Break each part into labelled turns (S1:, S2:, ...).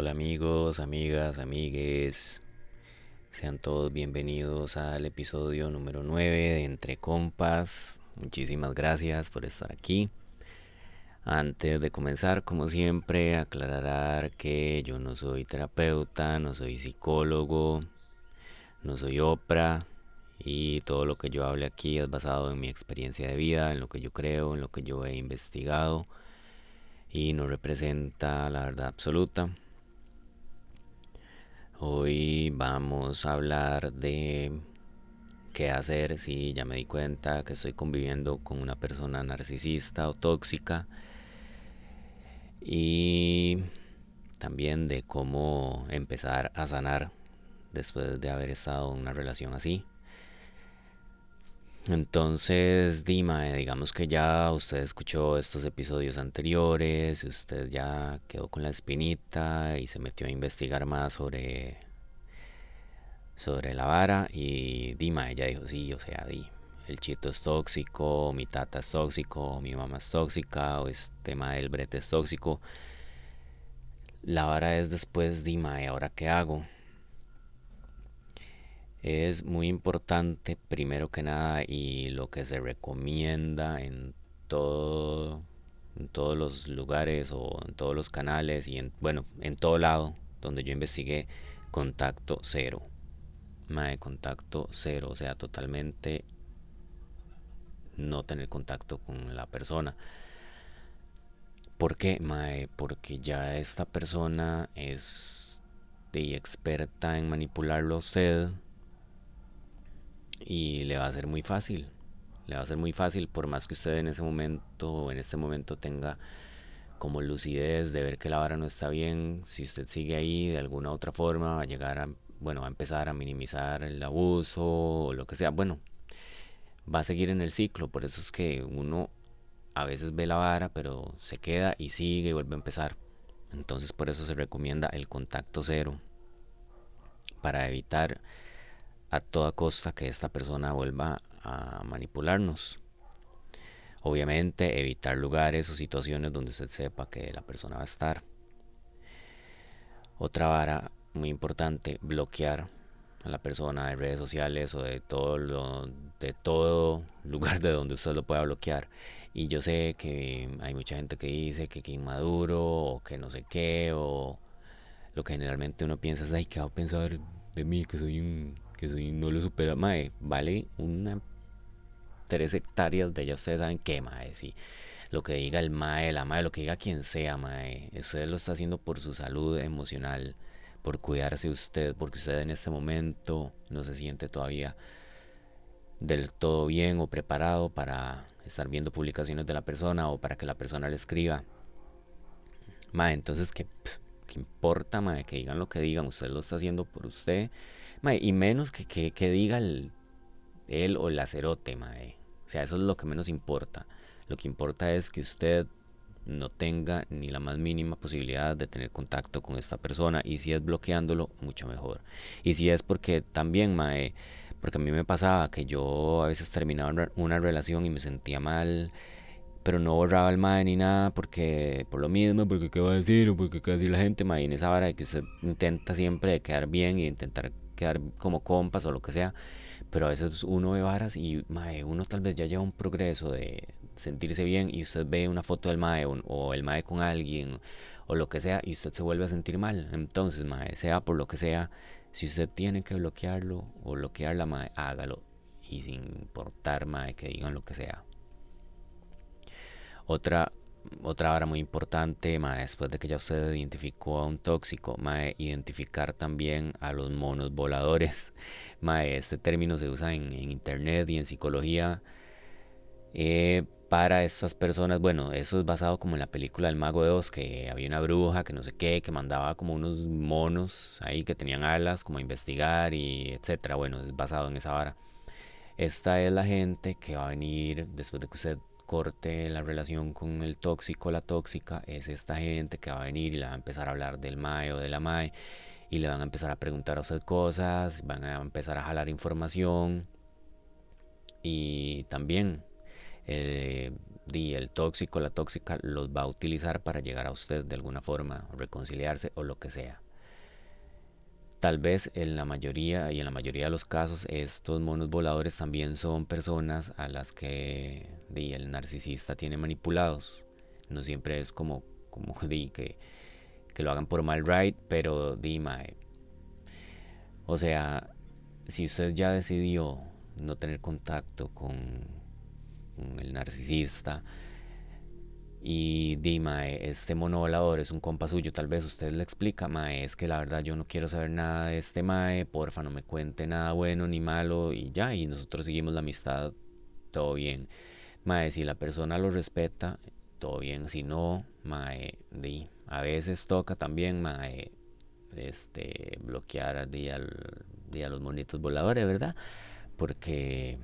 S1: Hola amigos, amigas, amigues. Sean todos bienvenidos al episodio número 9 de Entre Compas. Muchísimas gracias por estar aquí. Antes de comenzar, como siempre, aclarar que yo no soy terapeuta, no soy psicólogo, no soy Oprah y todo lo que yo hable aquí es basado en mi experiencia de vida, en lo que yo creo, en lo que yo he investigado y no representa la verdad absoluta. Hoy vamos a hablar de qué hacer si ya me di cuenta que estoy conviviendo con una persona narcisista o tóxica y también de cómo empezar a sanar después de haber estado en una relación así. Entonces, Dima, eh, digamos que ya usted escuchó estos episodios anteriores, usted ya quedó con la espinita y se metió a investigar más sobre, sobre la vara y Dima, ella dijo, sí, o sea, di, el chito es tóxico, mi tata es tóxico, mi mamá es tóxica, o este tema del brete es tóxico. La vara es después, Dima, ¿y ahora qué hago? Es muy importante, primero que nada, y lo que se recomienda en todo, en todos los lugares o en todos los canales y en, bueno, en todo lado donde yo investigué, contacto cero. Mae, contacto cero, o sea, totalmente no tener contacto con la persona. ¿Por qué, Mae? Porque ya esta persona es de experta en manipularlo a usted y le va a ser muy fácil. Le va a ser muy fácil por más que usted en ese momento o en este momento tenga como lucidez de ver que la vara no está bien, si usted sigue ahí de alguna otra forma va a llegar a, bueno, va a empezar a minimizar el abuso o lo que sea, bueno, va a seguir en el ciclo, por eso es que uno a veces ve la vara, pero se queda y sigue y vuelve a empezar. Entonces por eso se recomienda el contacto cero para evitar a toda costa que esta persona vuelva a manipularnos. Obviamente evitar lugares o situaciones donde usted sepa que la persona va a estar. Otra vara muy importante, bloquear a la persona de redes sociales o de todo lugar de donde usted lo pueda bloquear. Y yo sé que hay mucha gente que dice que, que inmaduro o que no sé qué o lo que generalmente uno piensa es ay qué va a pensar de mí que soy un que soy no lo supera mae vale una tres hectáreas de ella ustedes saben qué mae sí lo que diga el mae la mae lo que diga quien sea mae usted lo está haciendo por su salud emocional por cuidarse usted porque usted en este momento no se siente todavía del todo bien o preparado para estar viendo publicaciones de la persona o para que la persona le escriba. Ma, entonces, ¿qué, qué importa, ma? Que digan lo que digan, usted lo está haciendo por usted. Ma, y menos que, que, que diga el, él o el acerote, ma. O sea, eso es lo que menos importa. Lo que importa es que usted no tenga ni la más mínima posibilidad de tener contacto con esta persona y si es bloqueándolo mucho mejor y si es porque también mae porque a mí me pasaba que yo a veces terminaba una relación y me sentía mal, pero no borraba el mae ni nada porque por lo mismo, porque qué va a decir o porque qué va a decir la gente, mae, en esa vara de que usted intenta siempre quedar bien y intentar quedar como compas o lo que sea, pero a veces uno ve varas y mae, uno tal vez ya lleva un progreso de sentirse bien y usted ve una foto del mae o, o el mae con alguien o lo que sea y usted se vuelve a sentir mal. Entonces, mae, sea por lo que sea, si usted tiene que bloquearlo o bloquearla, mae, hágalo. Y sin importar, mae, que digan lo que sea. Otra, otra hora muy importante, mae, después de que ya usted identificó a un tóxico, mae, identificar también a los monos voladores. Este término se usa en, en internet y en psicología. Eh, para estas personas, bueno, eso es basado como en la película del Mago de Oz, que había una bruja que no sé qué, que mandaba como unos monos ahí que tenían alas como a investigar y etcétera. Bueno, es basado en esa vara. Esta es la gente que va a venir después de que usted corte la relación con el tóxico, la tóxica, es esta gente que va a venir y le va a empezar a hablar del mae o de la mae y le van a empezar a preguntar a usted cosas, van a empezar a jalar información y también eh, di, el tóxico, la tóxica, los va a utilizar para llegar a usted de alguna forma, reconciliarse o lo que sea. Tal vez en la mayoría y en la mayoría de los casos estos monos voladores también son personas a las que el narcisista tiene manipulados. No siempre es como, como que, lo hagan por mal right, pero di, mae, o sea, si usted ya decidió no tener contacto con, con el narcisista y di, mae, este mono volador es un compa suyo, tal vez usted le explica, mae, es que la verdad yo no quiero saber nada de este mae, porfa no me cuente nada bueno ni malo y ya, y nosotros seguimos la amistad, todo bien. Mae, si la persona lo respeta, todo bien, si no, mae, di, a veces toca también, mae, este, bloquear di, al, di, a los monitos voladores, ¿verdad? Porque,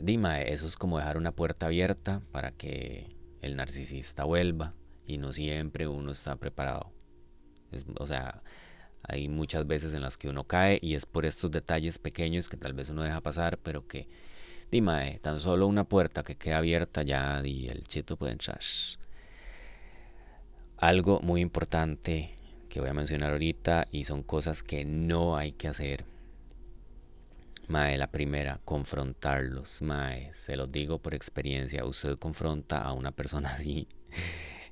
S1: Dima, eso es como dejar una puerta abierta para que el narcisista vuelva y no siempre uno está preparado. O sea, hay muchas veces en las que uno cae y es por estos detalles pequeños que tal vez uno deja pasar, pero que, dime, tan solo una puerta que queda abierta ya y el chito puede entrar. Algo muy importante que voy a mencionar ahorita y son cosas que no hay que hacer. Mae, la primera, confrontarlos. Mae, se los digo por experiencia. Usted confronta a una persona así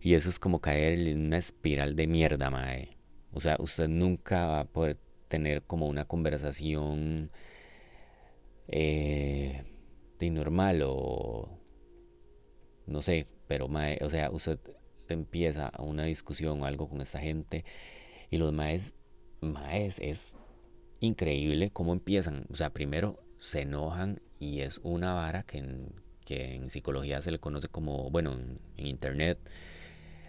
S1: y eso es como caer en una espiral de mierda, mae. O sea, usted nunca va a poder tener como una conversación eh, de normal o no sé, pero mae, o sea, usted empieza una discusión o algo con esta gente y los maes, maes, es increíble cómo empiezan. O sea, primero se enojan y es una vara que en, que en psicología se le conoce como, bueno, en, internet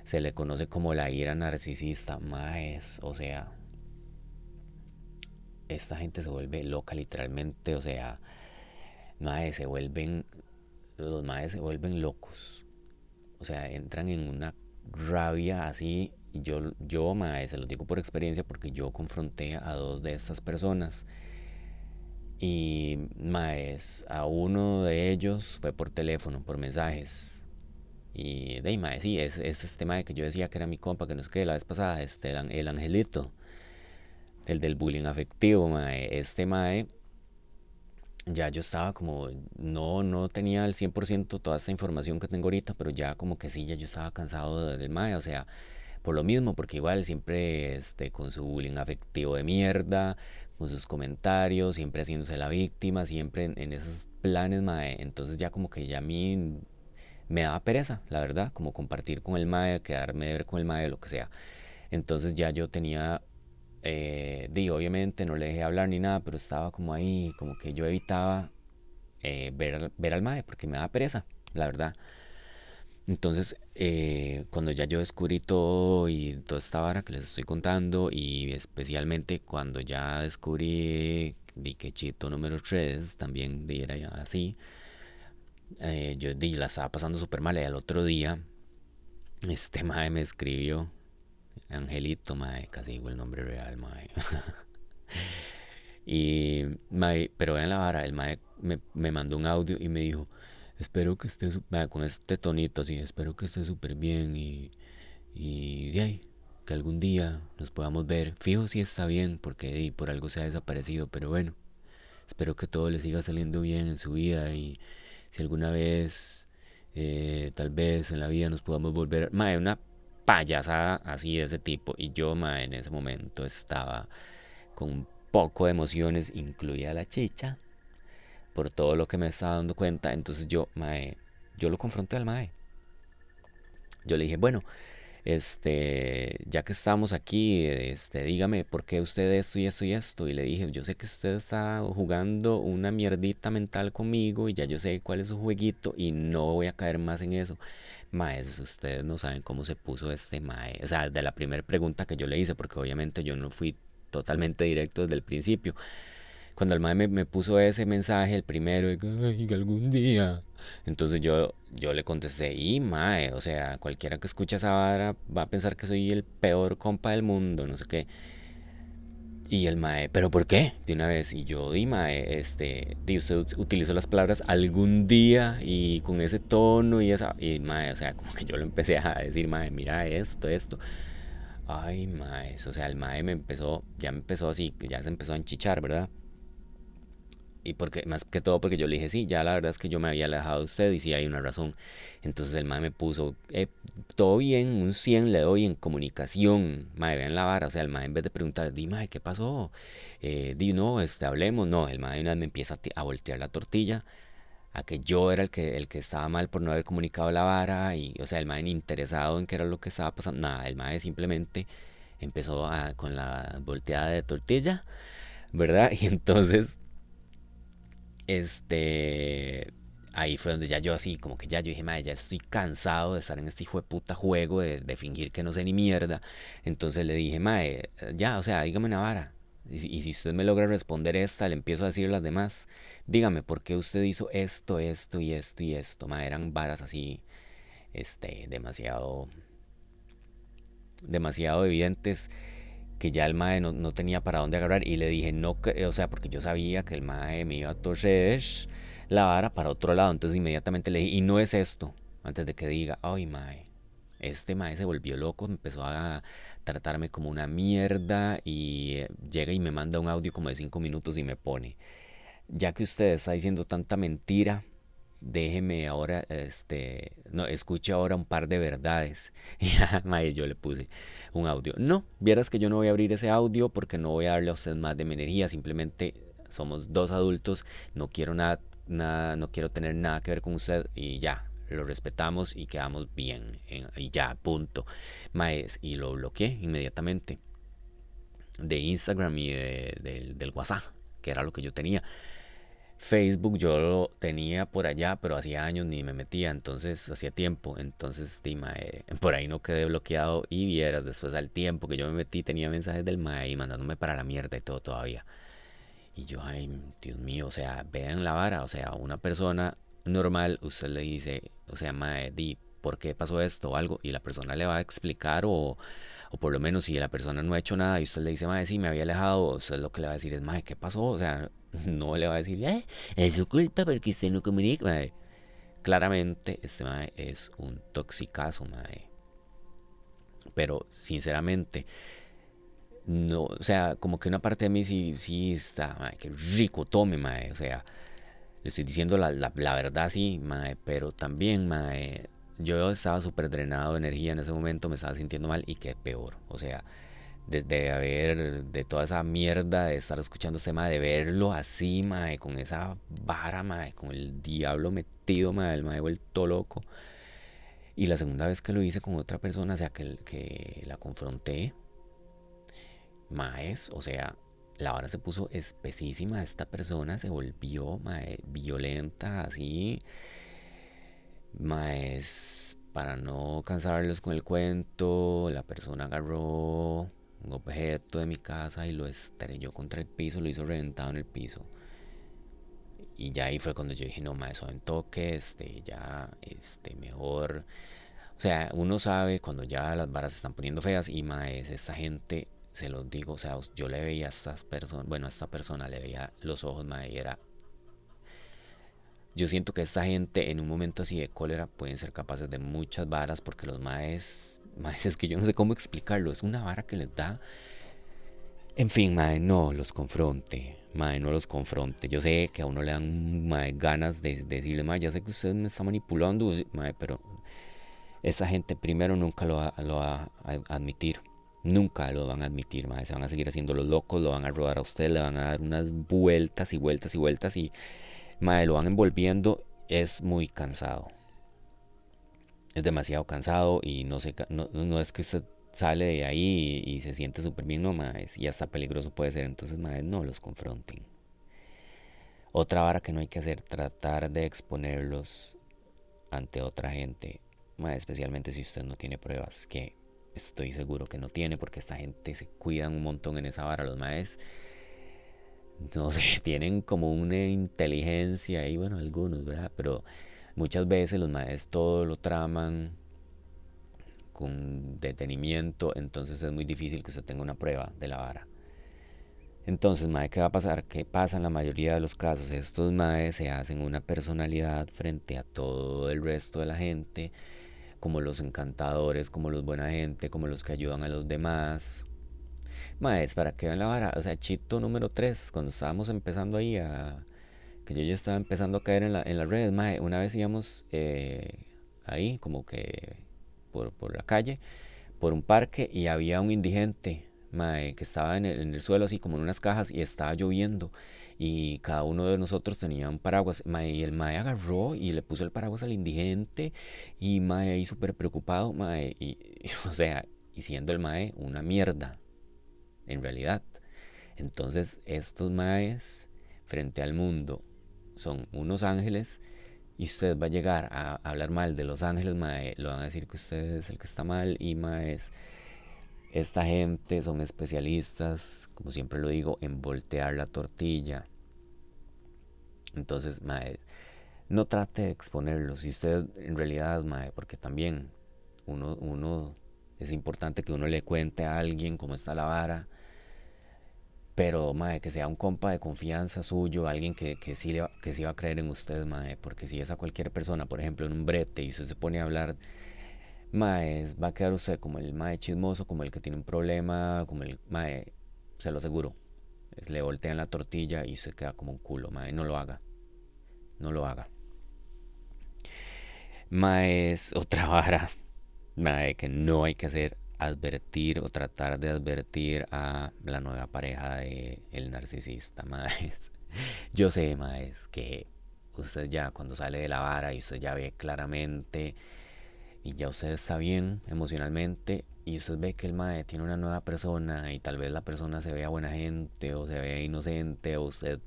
S1: se le conoce como la ira narcisista. Maes, o sea, esta gente se vuelve loca literalmente, o sea, maes, se vuelven, los maes se vuelven locos. O sea, entran en una rabia así. Yo, yo, mae, se lo digo por experiencia porque yo confronté a dos de estas personas. Y, maes, a uno de ellos fue por teléfono, por mensajes. Y, de mae, sí, es, es este mae que yo decía que era mi compa, que no sé qué, la vez pasada, este, el, el angelito, el del bullying afectivo, mae. Este mae, ya yo estaba como, no, no tenía al 100% toda esta información que tengo ahorita, pero ya como que sí, ya yo estaba cansado del mae, o sea, por lo mismo, porque igual siempre este, con su bullying afectivo de mierda, con sus comentarios, siempre haciéndose la víctima, siempre en, en esos planes, mae. Entonces ya como que ya a mí me daba pereza, la verdad, como compartir con el mae, quedarme de ver con el mae, lo que sea. Entonces ya yo tenía, eh, obviamente no le dejé hablar ni nada, pero estaba como ahí, como que yo evitaba eh, ver, ver al mae porque me daba pereza, la verdad. Entonces, eh, cuando ya yo descubrí todo y toda esta vara que les estoy contando, y especialmente cuando ya descubrí di que Chito número 3 también era así, eh, yo di, la estaba pasando súper mal. Y al otro día, este mae me escribió, Angelito, mae, casi digo el nombre real, mae. y, mae, pero vean la vara, el mae me, me mandó un audio y me dijo, espero que esté, con este tonito así, espero que esté súper bien y, y que algún día nos podamos ver. Fijo si está bien, porque di, por algo se ha desaparecido, pero bueno, espero que todo le siga saliendo bien en su vida y si alguna vez, eh, tal vez en la vida nos podamos volver, mae, una payasada así de ese tipo. Y yo, mae, en ese momento estaba con un poco de emociones, incluida la chicha por todo lo que me estaba dando cuenta. Entonces yo, mae, yo lo confronté al mae. Yo le dije, bueno, este, ya que estamos aquí, este, dígame por qué usted esto y esto y esto. Y le dije, yo sé que usted está jugando una mierdita mental conmigo y ya yo sé cuál es su jueguito y no voy a caer más en eso. Mae, ustedes no saben cómo se puso este mae. O sea, de la primera pregunta que yo le hice, porque obviamente yo no fui totalmente directo desde el principio cuando el mae me, me, puso ese mensaje, el primero, de que algún día. Entonces yo, yo le contesté, y mae, o sea, cualquiera que escuche esa vara va a pensar que soy el peor compa del mundo, no sé qué. Y el mae, ¿pero por qué? De una vez. Y yo, di mae, este, di usted utilizó las palabras algún día y con ese tono y esa. Y mae, o sea, como que yo le empecé a decir, mae, mira esto, esto. Ay, mae, o sea, el mae me empezó, ya me empezó así, ya se empezó a enchichar, ¿verdad? Y porque, más que todo porque yo le dije, sí, ya la verdad es que yo me había alejado de usted y sí hay una razón. Entonces el mae me puso, eh, todo bien, un 100 le doy en comunicación. Mae, vean la vara, o sea, el mae en vez de preguntar, di, mae, ¿qué pasó? Eh, di, no, este, hablemos. No, el mae una vez me empieza a, voltear la tortilla, a que yo era el que, el que estaba mal por no haber comunicado la vara. Y, o sea, el mae interesado en qué era lo que estaba pasando. Nada, el mae simplemente empezó con la volteada de tortilla, ¿verdad? Y entonces este, ahí fue donde ya yo así, como que ya yo dije, madre, ya estoy cansado de estar en este hijo de puta juego, de, de fingir que no sé ni mierda. Entonces le dije, madre, ya, o sea, dígame una vara. Y, y si usted me logra responder esta, le empiezo a decir las demás. Dígame, ¿por qué usted hizo esto, esto y esto y esto? Madre, eran varas así, este, demasiado, demasiado evidentes que ya el mae no, no tenía para dónde agarrar y le dije no, o sea, porque yo sabía que el mae me iba a torcer la vara para otro lado, entonces inmediatamente le dije, y no es esto, antes de que diga, ay mae, este mae se volvió loco, empezó a tratarme como una mierda y eh, llega y me manda un audio como de 5 minutos y me pone, ya que usted está diciendo tanta mentira, déjeme ahora, este, no, escuche ahora un par de verdades. Y ya, mae, yo le puse un audio. No, vieras que yo no voy a abrir ese audio porque no voy a darle a usted más de mi energía, simplemente somos dos adultos, no quiero nada, nada, no quiero tener nada que ver con usted y ya, lo respetamos y quedamos bien, y ya, punto. Maes, y lo bloqueé inmediatamente de Instagram y de, de, del WhatsApp, que era lo que yo tenía. Facebook yo lo tenía por allá, pero hacía años ni me metía, entonces hacía tiempo, entonces di, mae, por ahí no quedé bloqueado y vieras después al tiempo que yo me metí tenía mensajes del mae mandándome para la mierda y todo todavía. Y yo, ay, Dios mío, o sea, vean la vara, o sea, una persona normal, usted le dice, o sea, mae, di, ¿por qué pasó esto o algo? Y la persona le va a explicar o, o por lo menos si la persona no ha hecho nada y usted le dice, mae, sí, me había alejado, usted lo que le va a decir es, mae, ¿qué pasó? O sea, no le va a decir, eh, es su culpa porque usted no comunica, mae. Claramente, este mae es un toxicazo, mae. Pero, sinceramente, no, o sea, como que una parte de mí sí, sí está, mae, qué rico tome, mae. O sea, le estoy diciendo la, la, la verdad, sí, mae, pero también, mae, yo estaba súper drenado de energía en ese momento, me estaba sintiendo mal y qué peor. O sea, desde haber, de toda esa mierda de estar escuchando ese mae, de verlo así, mae, con esa vara, mae, con el diablo metido, mae, el mae vuelto loco. Y la segunda vez que lo hice con otra persona, o sea, que, que la confronté, maes, o sea, la vara se puso espesísima, esta persona se volvió, mae, violenta, así, maes, para no cansarlos con el cuento, la persona agarró un objeto de mi casa y lo estrelló contra el piso, lo hizo reventado en el piso. Y ya ahí fue cuando yo dije, no, ma, eso en toque, este, ya, este, mejor. O sea, uno sabe cuando ya las varas se están poniendo feas y ma, es esta gente, se los digo, o sea, yo le veía a estas personas, bueno, a esta persona le veía los ojos, y era... Yo siento que esta gente en un momento así de cólera pueden ser capaces de muchas varas porque los maes, maes es que yo no sé cómo explicarlo, es una vara que les da En fin, mae, no los confronte. Mae, no los confronte. Yo sé que a uno le dan mae, ganas de, de decirle, mae, ya sé que usted me está manipulando, mae, pero esa gente primero nunca lo va, a admitir. Nunca lo van a admitir, mae. Se van a seguir haciendo los locos, lo van a rodar a usted, le van a dar unas vueltas y vueltas y vueltas y, mae, lo van envolviendo. Es muy cansado es demasiado cansado y no, se, no, es que usted sale de ahí y, se siente súper bien, no, maes, y hasta peligroso puede ser, entonces, maes, no los confronten. Otra vara que no hay que hacer, tratar de exponerlos ante otra gente, especialmente si usted no tiene pruebas, que estoy seguro que no tiene, porque esta gente se cuidan un montón en esa vara, los maes, no sé, tienen como una inteligencia y bueno, algunos, ¿verdad? Pero muchas veces los maes todo lo traman con detenimiento, entonces es muy difícil que usted tenga una prueba de la vara. Entonces, mae, ¿qué va a pasar? ¿Qué pasa en la mayoría de los casos? Estos maes se hacen una personalidad frente a todo el resto de la gente, como los encantadores, como los buena gente, como los que ayudan a los demás. Maes, para que vean la vara, o sea, chito número 3 cuando estábamos empezando ahí a... que yo ya estaba empezando a caer en, la, en las redes, mae, una vez íbamos eh, ahí, como que por, la calle, por un parque y había un indigente, mae, que estaba en el, suelo así como en unas cajas y estaba lloviendo y cada uno de nosotros tenía un paraguas, mae, y el mae agarró y le puso el paraguas al indigente y mae ahí súper preocupado, mae, y, y, o sea, y siendo el mae una mierda, en realidad. Entonces estos maes frente al mundo son unos ángeles y usted va a llegar a hablar mal de los ángeles, mae, lo van a decir que usted es el que está mal y maes, esta gente son especialistas, como siempre lo digo, en voltear la tortilla. Entonces, mae, no trate de exponerlos. Si usted en realidad, mae, porque también uno, uno es importante que uno le cuente a alguien cómo está la vara, pero mae, que sea un compa de confianza suyo, alguien que, que, sí, le, que sí va a creer en usted, mae, porque si es a cualquier persona, por ejemplo, en un brete y usted se pone a hablar, mae, va a quedar usted como el mae chismoso, como el que tiene un problema, como el mae, se lo aseguro, le voltean la tortilla y se queda como un culo, mae, no lo haga, no lo haga. Mae, otra vara mae, que no hay que hacer advertir o tratar de advertir a la nueva pareja de el narcisista, maes. Yo sé, maes, que usted ya cuando sale de la vara y usted ya ve claramente y ya usted está bien emocionalmente y usted ve que el mae tiene una nueva persona y tal vez la persona se vea buena gente o se vea inocente o usted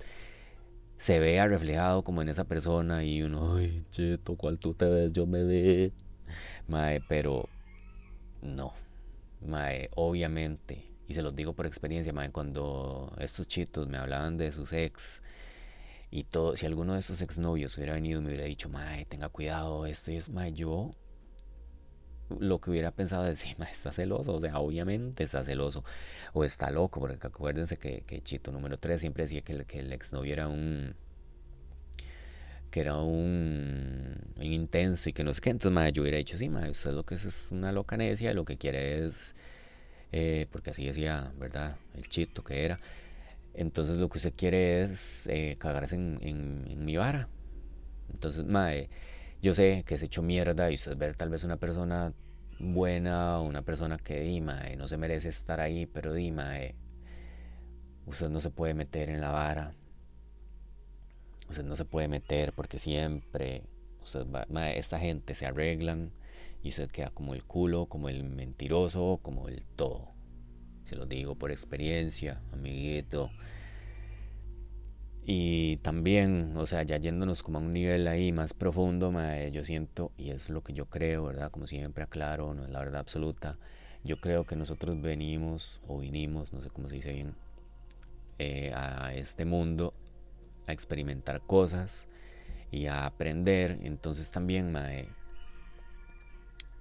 S1: se vea reflejado como en esa persona y uno, ay, cheto, ¿cuál tú te ves? Yo me ve. Mae, pero no, mae, obviamente, y se los digo por experiencia, mae, cuando estos chitos me hablaban de sus ex y todo, si alguno de esos exnovios hubiera venido y me hubiera dicho, mae, tenga cuidado, esto y es, mae, yo lo que hubiera pensado es, sí, mae, está celoso, o sea, obviamente está celoso, o está loco, porque acuérdense que, que Chito número 3 siempre decía que el, que el exnovio era un que era un, intenso y que no sé qué. Entonces, madre, yo hubiera dicho, sí, madre, usted lo que es es una loca necia, lo que quiere es eh, porque así decía, ¿verdad? El chito que era. Entonces lo que usted quiere es eh, cagarse en, mi vara. Entonces, mae, yo sé que se echó mierda y usted ver tal vez una persona buena, una persona que, di, mae, no se merece estar ahí, pero, di, mae, usted no se puede meter en la vara. Usted no se puede meter porque siempre, esta gente se arreglan y usted queda como el culo, como el mentiroso, como el todo. Se lo digo por experiencia, amiguito. Y también, o sea, ya yéndonos como a un nivel ahí más profundo, mae, yo siento, y es lo que yo creo, ¿verdad? Como siempre aclaro, no es la verdad absoluta. Yo creo que nosotros venimos, o vinimos, no sé cómo se dice bien, eh, a este mundo a experimentar cosas y a aprender. Entonces también, mae,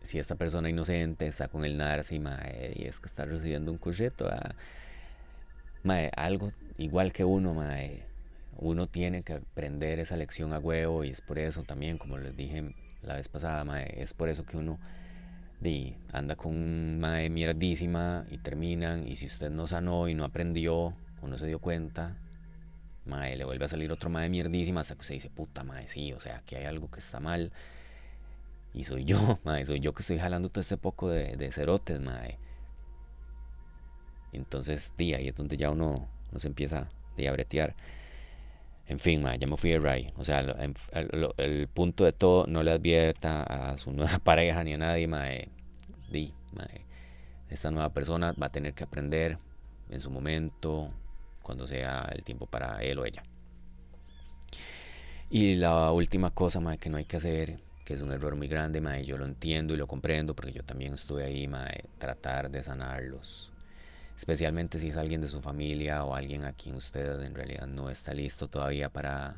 S1: si esta persona inocente está con el narci, y es que está recibiendo un currito, ah, mae, algo igual que uno, mae, uno tiene que aprender esa lección a huevo y es por eso también, como les dije la vez pasada, mae, es por eso que uno di, anda con mae mierdísima y terminan y si usted no sanó y no aprendió o no se dio cuenta, mae, le vuelve a salir otro mae mierdísima hasta que usted dice, puta mae, sí, o sea, aquí hay algo que está mal y soy yo, mae, soy yo que estoy jalando todo este poco de, de cerotes, mae. Entonces, di, ahí es donde ya uno, se empieza a bretear. En fin, ma, ya me fui de Ray. O sea, el, punto de todo, no le advierta a su nueva pareja ni a nadie, ma, eh, di, ma, eh, esta nueva persona va a tener que aprender en su momento, cuando sea el tiempo para él o ella. Y la última cosa, ma, que no hay que hacer, que es un error muy grande, ma, yo lo entiendo y lo comprendo, porque yo también estuve ahí, ma, tratar de sanarlos especialmente si es alguien de su familia o alguien a quien usted en realidad no está listo todavía para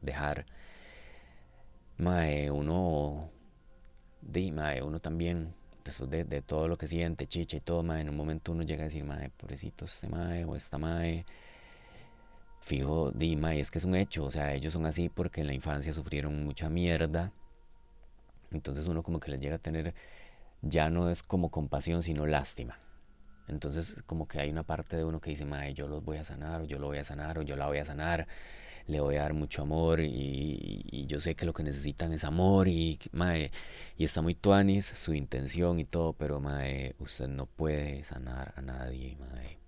S1: dejar. Mae, uno, di, mae, uno también, de, todo lo que siente, chicha y todo, mae, en un momento uno llega a decir, mae, pobrecito este mae o esta mae, fijo, Dima, y es que es un hecho, o sea, ellos son así porque en la infancia sufrieron mucha mierda, entonces uno como que les llega a tener, ya no es como compasión, sino lástima. Entonces como que hay una parte de uno que dice, mae, yo los voy a sanar, o yo lo voy a sanar, o yo la voy a sanar, le voy a dar mucho amor y, yo sé que lo que necesitan es amor y, mae, y está muy tuanis su intención y todo, pero mae, usted no puede sanar a nadie, mae.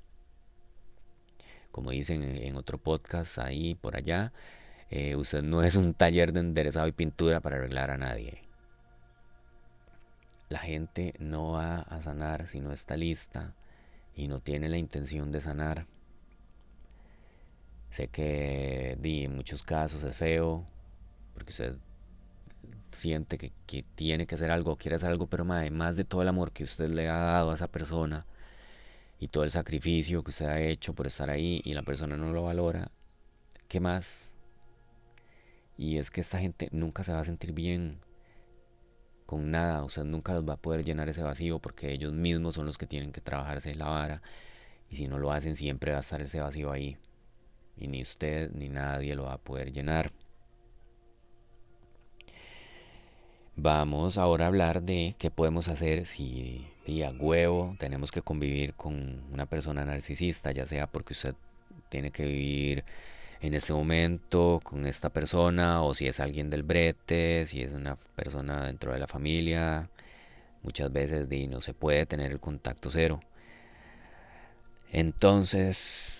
S1: Como dicen en otro podcast ahí por allá, eh, usted no es un taller de enderezado y pintura para arreglar a nadie. La gente no va a sanar si no está lista y no tiene la intención de sanar. Sé que di, en muchos casos es feo, porque usted siente que, que tiene que hacer algo, quiere hacer algo, pero mae, más de todo el amor que usted le ha dado a esa persona y todo el sacrificio que usted ha hecho por estar ahí y la persona no lo valora, ¿qué más? Y es que esta gente nunca se va a sentir bien con nada, usted nunca los va a poder llenar ese vacío porque ellos mismos son los que tienen que trabajarse la vara y si no lo hacen siempre va a estar ese vacío ahí y ni usted ni nadie lo va a poder llenar. Vamos ahora a hablar de qué podemos hacer si día huevo tenemos que convivir con una persona narcisista, ya sea porque usted tiene que vivir en ese momento con esta persona o si es alguien del brete, si es una persona dentro de la familia. Muchas veces no se puede tener el contacto cero. Entonces,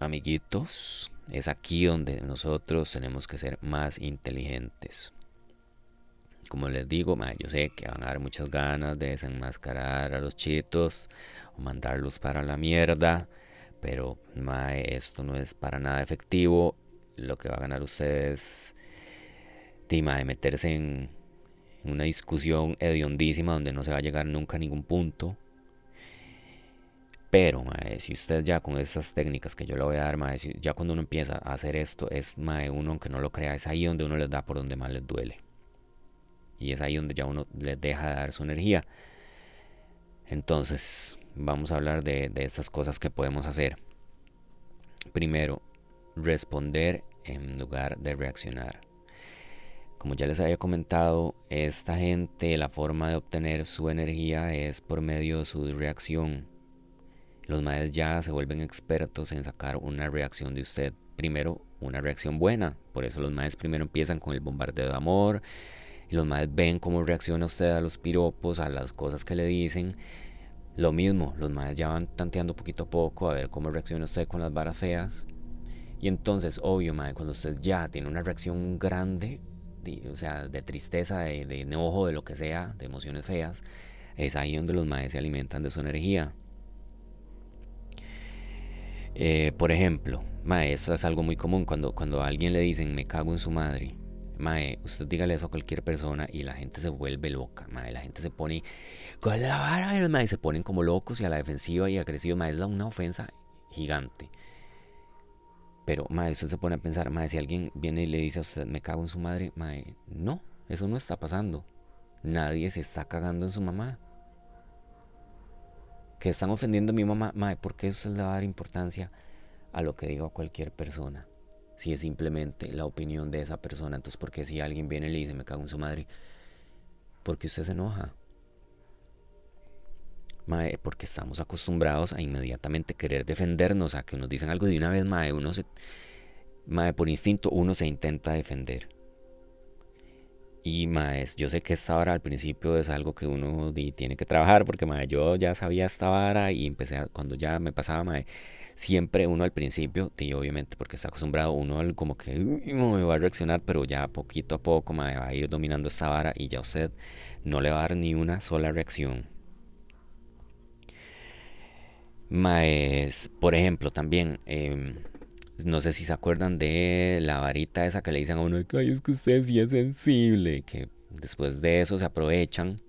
S1: amiguitos, es aquí donde nosotros tenemos que ser más inteligentes. Como les digo, yo sé que van a dar muchas ganas de desenmascarar a los chitos o mandarlos para la mierda. Pero esto no es para nada efectivo. Lo que va a ganar ustedes es mae, meterse en una discusión hediondísima donde no se va a llegar nunca a ningún punto. Pero, mae, si usted ya con esas técnicas que yo le voy a dar, mae, ya cuando uno empieza a hacer esto, es mae, uno aunque no lo crea, es ahí donde uno les da por donde más les duele. Y es ahí donde ya uno les deja de dar su energía. Entonces, vamos a hablar de, de estas cosas que podemos hacer. Primero, responder en lugar de reaccionar. Como ya les había comentado, esta gente, la forma de obtener su energía es por medio de su reacción. Los maes ya se vuelven expertos en sacar una reacción de usted. Primero, una reacción buena. Por eso los maes primero empiezan con el bombardeo de amor. Y los maes ven cómo reacciona usted a los piropos, a las cosas que le dicen. Lo mismo, los maes ya van tanteando poquito a poco a ver cómo reacciona usted con las varas feas. Y entonces, obvio, mae, cuando usted ya tiene una reacción grande, de, o sea, de tristeza, de, de, enojo, de lo que sea, de emociones feas, es ahí donde los maes se alimentan de su energía. Eh, por ejemplo, mae, es algo muy común cuando, cuando a alguien le dicen me cago en su madre. Mae, usted dígale eso a cualquier persona y la gente se vuelve loca, mae, la gente se pone con la vara, mae, se ponen como locos y a la defensiva y agresivos, mae, es una ofensa gigante. Pero, mae, usted se pone a pensar, mae, si alguien viene y le dice a usted, me cago en su madre, mae, no, eso no está pasando. Nadie se está cagando en su mamá. Que están ofendiendo a mi mamá, mae, ¿por qué eso le va a dar importancia a lo que diga cualquier persona? Si es simplemente la opinión de esa persona, entonces, ¿por qué si alguien viene y le dice, me cago en su madre? ¿Por qué usted se enoja? Mae, porque estamos acostumbrados a inmediatamente querer defendernos, a que nos dicen algo de una vez, mae, uno se, mae, por instinto uno se intenta defender. Y mae, yo sé que esta vara al principio es algo que uno tiene que trabajar, porque mae, yo ya sabía esta vara y empecé a, cuando ya me pasaba, siempre uno al principio, y obviamente porque está acostumbrado, uno al, como que me va a reaccionar, pero ya poquito a poco mae, va a ir dominando esta vara y ya usted no le va a dar ni una sola reacción. Maes, por ejemplo, también, eh, no sé si se acuerdan de la varita esa que le dicen a uno, Ay, es que usted sí es sensible, que después de eso se aprovechan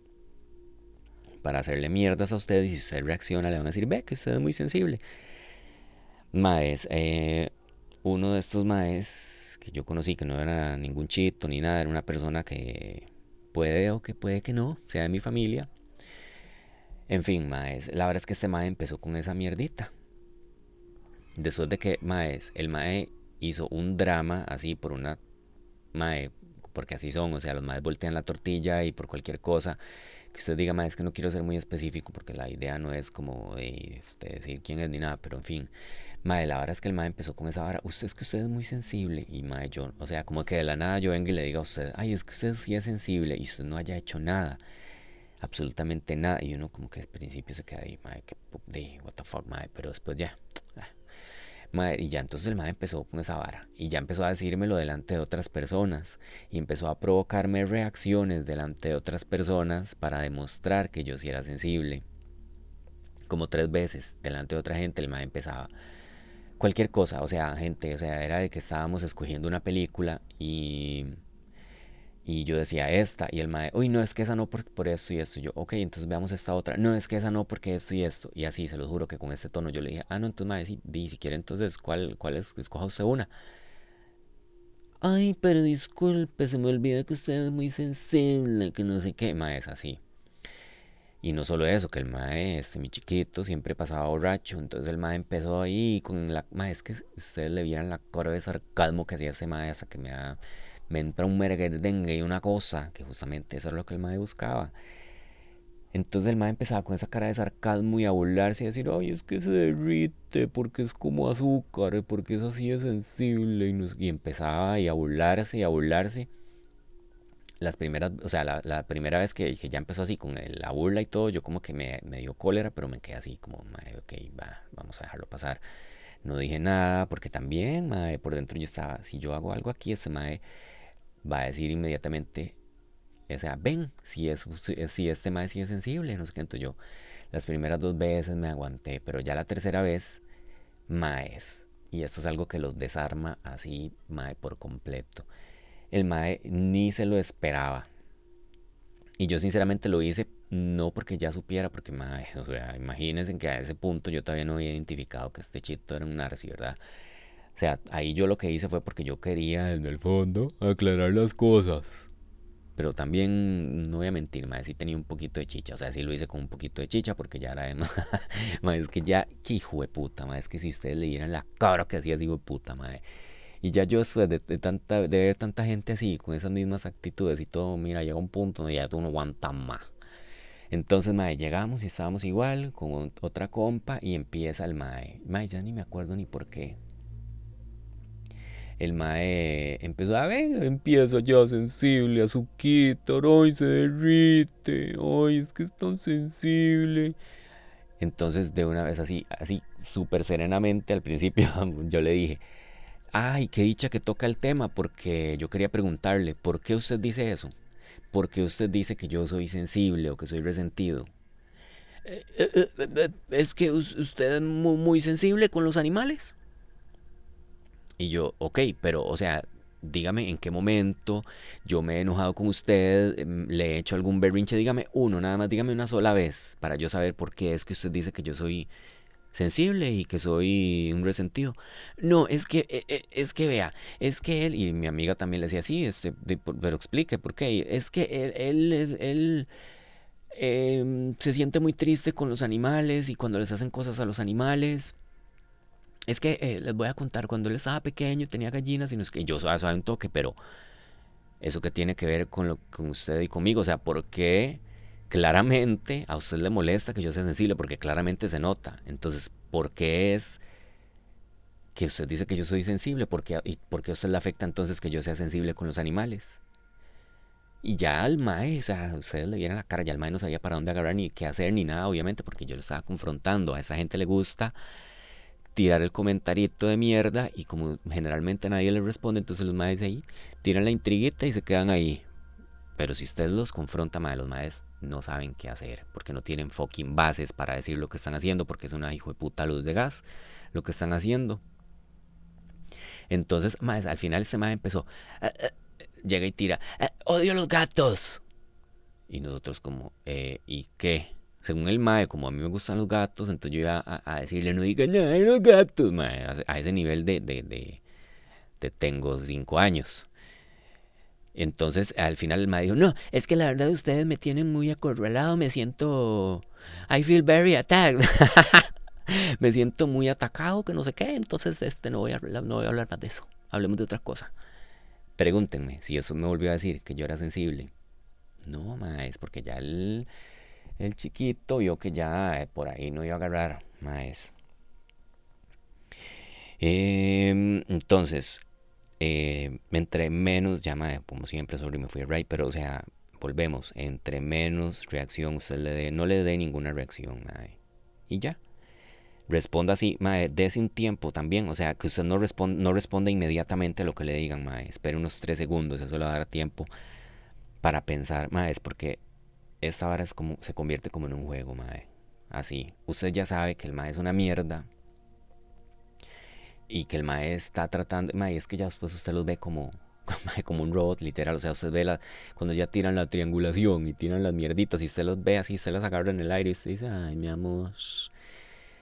S1: para hacerle mierdas a usted y si usted reacciona le van a decir, ve que usted es muy sensible. Maes, eh, uno de estos maes que yo conocí, que no era ningún chito ni nada, era una persona que puede o que puede que no, sea de mi familia, en fin, maes, la verdad es que este mae empezó con esa mierdita. Después de que, mae, el mae hizo un drama así por una, mae, porque así son, o sea, los maes voltean la tortilla y por cualquier cosa, que usted diga, mae, es que no quiero ser muy específico porque la idea no es como eh, este, decir quién es ni nada, pero en fin, mae, la verdad es que el mae empezó con esa vara, usted es que usted es muy sensible y mae, yo, o sea, como que de la nada yo venga y le diga a usted, ay, es que usted sí es sensible y usted no haya hecho nada absolutamente nada. Y uno como que al principio se queda ahí, madre, que de, what the fuck, madre, pero después ya. Madre, y ya entonces el madre empezó con esa vara. Y ya empezó a decírmelo delante de otras personas. Y empezó a provocarme reacciones delante de otras personas para demostrar que yo sí era sensible. Como tres veces delante de otra gente el madre empezaba cualquier cosa. O sea, gente, o sea, era de que estábamos escogiendo una película y y yo decía esta, y el mae, uy, no, es que esa no por, por esto y esto. Y yo, ok, entonces veamos esta otra. No, es que esa no porque esto y esto. Y así, se lo juro que con este tono yo le dije, ah, no, entonces mae, sí, di, si quiere, entonces, ¿cuál, cuál es? Escoja usted una. Ay, pero disculpe, se me olvida que usted es muy sensible, que no sé qué. Mae, es así. Y no solo eso, que el mae, este, mi chiquito, siempre pasaba borracho. Entonces el mae empezó ahí con la. Mae, es que ustedes le vieran la cara de sarcasmo que hacía ese mae hasta que me da. Me entra un merguedengue y una cosa, que justamente eso es lo que el mae buscaba. Entonces el mae empezaba con esa cara de sarcasmo y a burlarse y a decir, ay, es que se derrite, porque es como azúcar, porque es así de sensible. Y, y empezaba ahí a burlarse y a burlarse. Las primeras, o sea, la, la primera vez que, que ya empezó así con el- la burla y todo, yo como que me, me dio cólera, pero me quedé así como, mae, ok, va, vamos a dejarlo pasar. No dije nada, porque también, mae, por dentro yo estaba, si yo hago algo aquí, este mae va a decir inmediatamente, o sea, ven, si, es, si este mae sí es sensible, no sé qué, entonces yo las primeras dos veces me aguanté, pero ya la tercera vez, maes. Y esto es algo que los desarma así, mae, por completo. El mae ni se lo esperaba. Y yo sinceramente lo hice no porque ya supiera, porque mae, o sea, imagínense que a ese punto yo todavía no había identificado que este chito era un narci, ¿verdad? O sea, ahí yo lo que hice fue porque yo quería, en el fondo, aclarar las cosas. Pero también, no voy a mentir, mae, sí tenía un poquito de chicha. O sea, sí lo hice con un poquito de chicha porque ya era de más. es que ya, qué hijo de puta, mae. Es que si ustedes le dieran la cara que hacía de puta, mae. Y ya yo después de, de tanta, de ver tanta gente así, con esas mismas actitudes y todo, mira, llega un punto donde ya tú no aguantas más. Entonces, mae, llegamos y estábamos igual con otra compa y empieza el mae. Mae, ya ni me acuerdo ni por qué. El mae empezó a ver, empieza ya sensible, azuquita, ay, se derrite, ay, es que es tan sensible. Entonces, de una vez así, así, súper serenamente al principio, yo le dije, ay, qué dicha que toca el tema, porque yo quería preguntarle, ¿por qué usted dice eso? ¿Por qué usted dice que yo soy sensible o que soy resentido? "Eh, eh, eh, es que usted es muy sensible con los animales. Y yo, ok, pero, o sea, dígame en qué momento yo me he enojado con usted, em, le he hecho algún berrinche, dígame uno, nada más dígame una sola vez, para yo saber por qué es que usted dice que yo soy sensible y que soy un resentido. No, es que, eh, eh, es que vea, es que él, y mi amiga también le decía, sí, este, pero explique por qué. Es que él, él, él, em, se siente muy triste con los animales y cuando les hacen cosas a los animales. Es que eh, les voy a contar, cuando él estaba pequeño tenía gallinas y no es que yo sabe, sabe un toque, pero eso que tiene que ver con, lo, con usted y conmigo, o sea, ¿por qué claramente a usted le molesta que yo sea sensible? Porque claramente se nota. Entonces, ¿por qué es que usted dice que yo soy sensible? ¿Por qué, ¿Y por qué a usted le afecta entonces que yo sea sensible con los animales? Y ya al mae, o sea, ustedes le vieron la cara, ya el mae no sabía para dónde agarrar ni qué hacer ni nada, obviamente, porque yo lo estaba confrontando. A esa gente le gusta tirar el comentarito de mierda y como generalmente nadie le responde, entonces los maes ahí tiran la intriguita y se quedan ahí. Pero si usted los confronta, mae, los maes no saben qué hacer, porque no tienen fucking bases para decir lo que están haciendo, porque es una hijo de puta luz de gas lo que están haciendo. Entonces, maes, al final ese mae empezó, "Ah, ah", llega y tira, "Ah, odio los gatos. Y nosotros como, eh, ¿y qué? Según el mae, como a mí me gustan los gatos, entonces yo iba a, decirle, no diga nada de los gatos, mae, a, ese nivel de, de, de, tengo cinco años. Entonces al final el mae dijo, no, es que la verdad ustedes me tienen muy acorralado, me siento, I feel very attacked. me siento muy atacado, que no sé qué, entonces este no voy a, no voy a hablar más de eso. Hablemos de otra cosa. Pregúntenme si eso me volvió a decir que yo era sensible. No, maes, porque ya el, el chiquito vio que ya eh, por ahí no iba a agarrar, maes. Eh, entonces, eh, entre menos, ya mae, como siempre, sobre me fui right, pero o sea, volvemos, entre menos reacción usted le dé, no le dé ninguna reacción, mae. Y ya. Responda así, mae, dése un tiempo también, o sea, que usted no, responde, no responda inmediatamente a lo que le digan, mae. Espere unos tres segundos, eso le va a dar tiempo para pensar, mae, porque esta vara se convierte como en un juego, mae. Así, usted ya sabe que el mae es una mierda, y que el mae está tratando, mae, es que ya después usted los ve como, como un robot literal, o sea, usted ve la, cuando ya tiran la triangulación y tiran las mierditas y usted los ve así, usted las agarra en el aire y usted dice, ay, mi amor.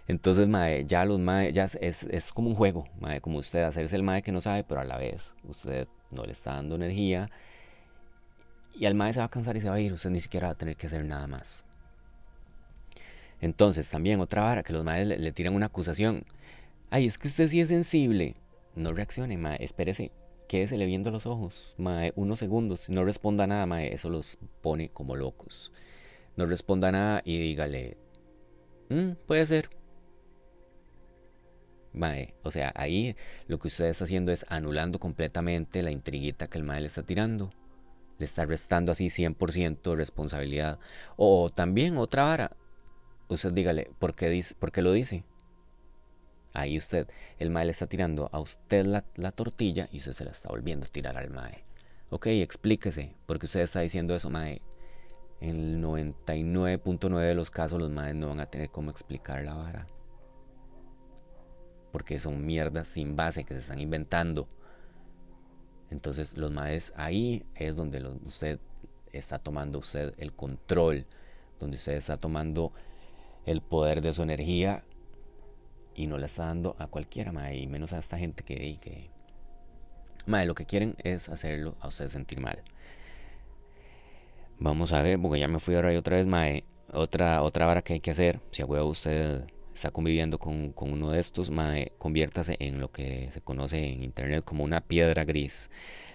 S1: Entonces, mae, ya los mae, ya es, es como un juego, mae, como usted hacerse el mae que no sabe, pero a la vez usted no le está dando energía y al mae se va a cansar y se va a ir, usted ni siquiera va a tener que hacer nada más. Entonces, también otra vara, que los maes le, le tiran una acusación. Ay, es que usted sí es sensible. No reaccione, mae. Espérese. Quédese le viendo los ojos, mae. Unos segundos. No responda nada, mae. Eso los pone como locos. No responda nada y dígale. Mm, puede ser. Mae. O sea, ahí lo que usted está haciendo es anulando completamente la intriguita que el mae le está tirando. Le está restando así 100% de responsabilidad. O también otra vara. Usted dígale, ¿por qué, dice, ¿por qué lo dice? Ahí usted, el mae le está tirando a usted la, la, tortilla y usted se la está volviendo a tirar al mae. Ok, explíquese, porque usted está diciendo eso, mae. En el 99.9 de los casos los maes no van a tener cómo explicar la vara. Porque son mierdas sin base que se están inventando. Entonces los maes ahí es donde usted está tomando usted el control, donde usted está tomando el poder de su energía y no la está dando a cualquiera, mae, menos a esta gente que, que mae, lo que quieren es hacerlo a usted sentir mal. Vamos a ver, porque ya me fui ahora y otra vez, mae, otra, otra vara que hay que hacer, si a usted está conviviendo con, con, uno de estos, mae, conviértase en lo que se conoce en internet como una piedra gris.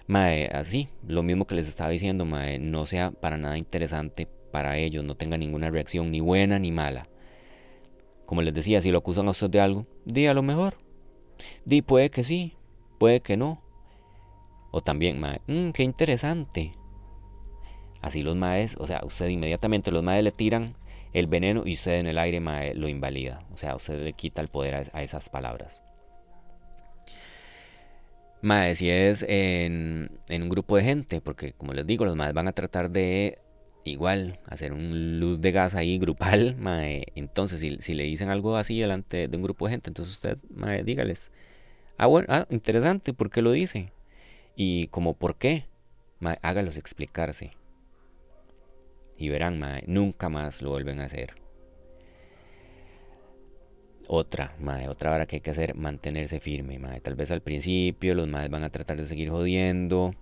S1: Mae, así, lo mismo que les estaba diciendo, mae, no sea para nada interesante para ellos, no tenga ninguna reacción, ni buena ni mala. Como les decía, si lo acusan a usted de algo, di a lo mejor. Di, puede que sí, puede que no. O también, mae, mmm, qué interesante. Así los maes, o sea, usted inmediatamente los maes le tiran el veneno y usted en el aire lo invalida. O sea, usted le quita el poder a, esas palabras. Mae, si es en, un grupo de gente, porque como les digo, los maes van a tratar de igual hacer un luz de gas ahí grupal, mae, entonces si, si, le dicen algo así delante de un grupo de gente, entonces usted, mae, dígales, ah, bueno, ah, interesante, ¿por qué lo dice? Y como, ¿por qué? Mae, hágalos explicarse. Y verán, mae, nunca más lo vuelven a hacer. Otra, mae, otra hora que hay que hacer, mantenerse firme, mae. Tal vez al principio los maes van a tratar de seguir jodiendo,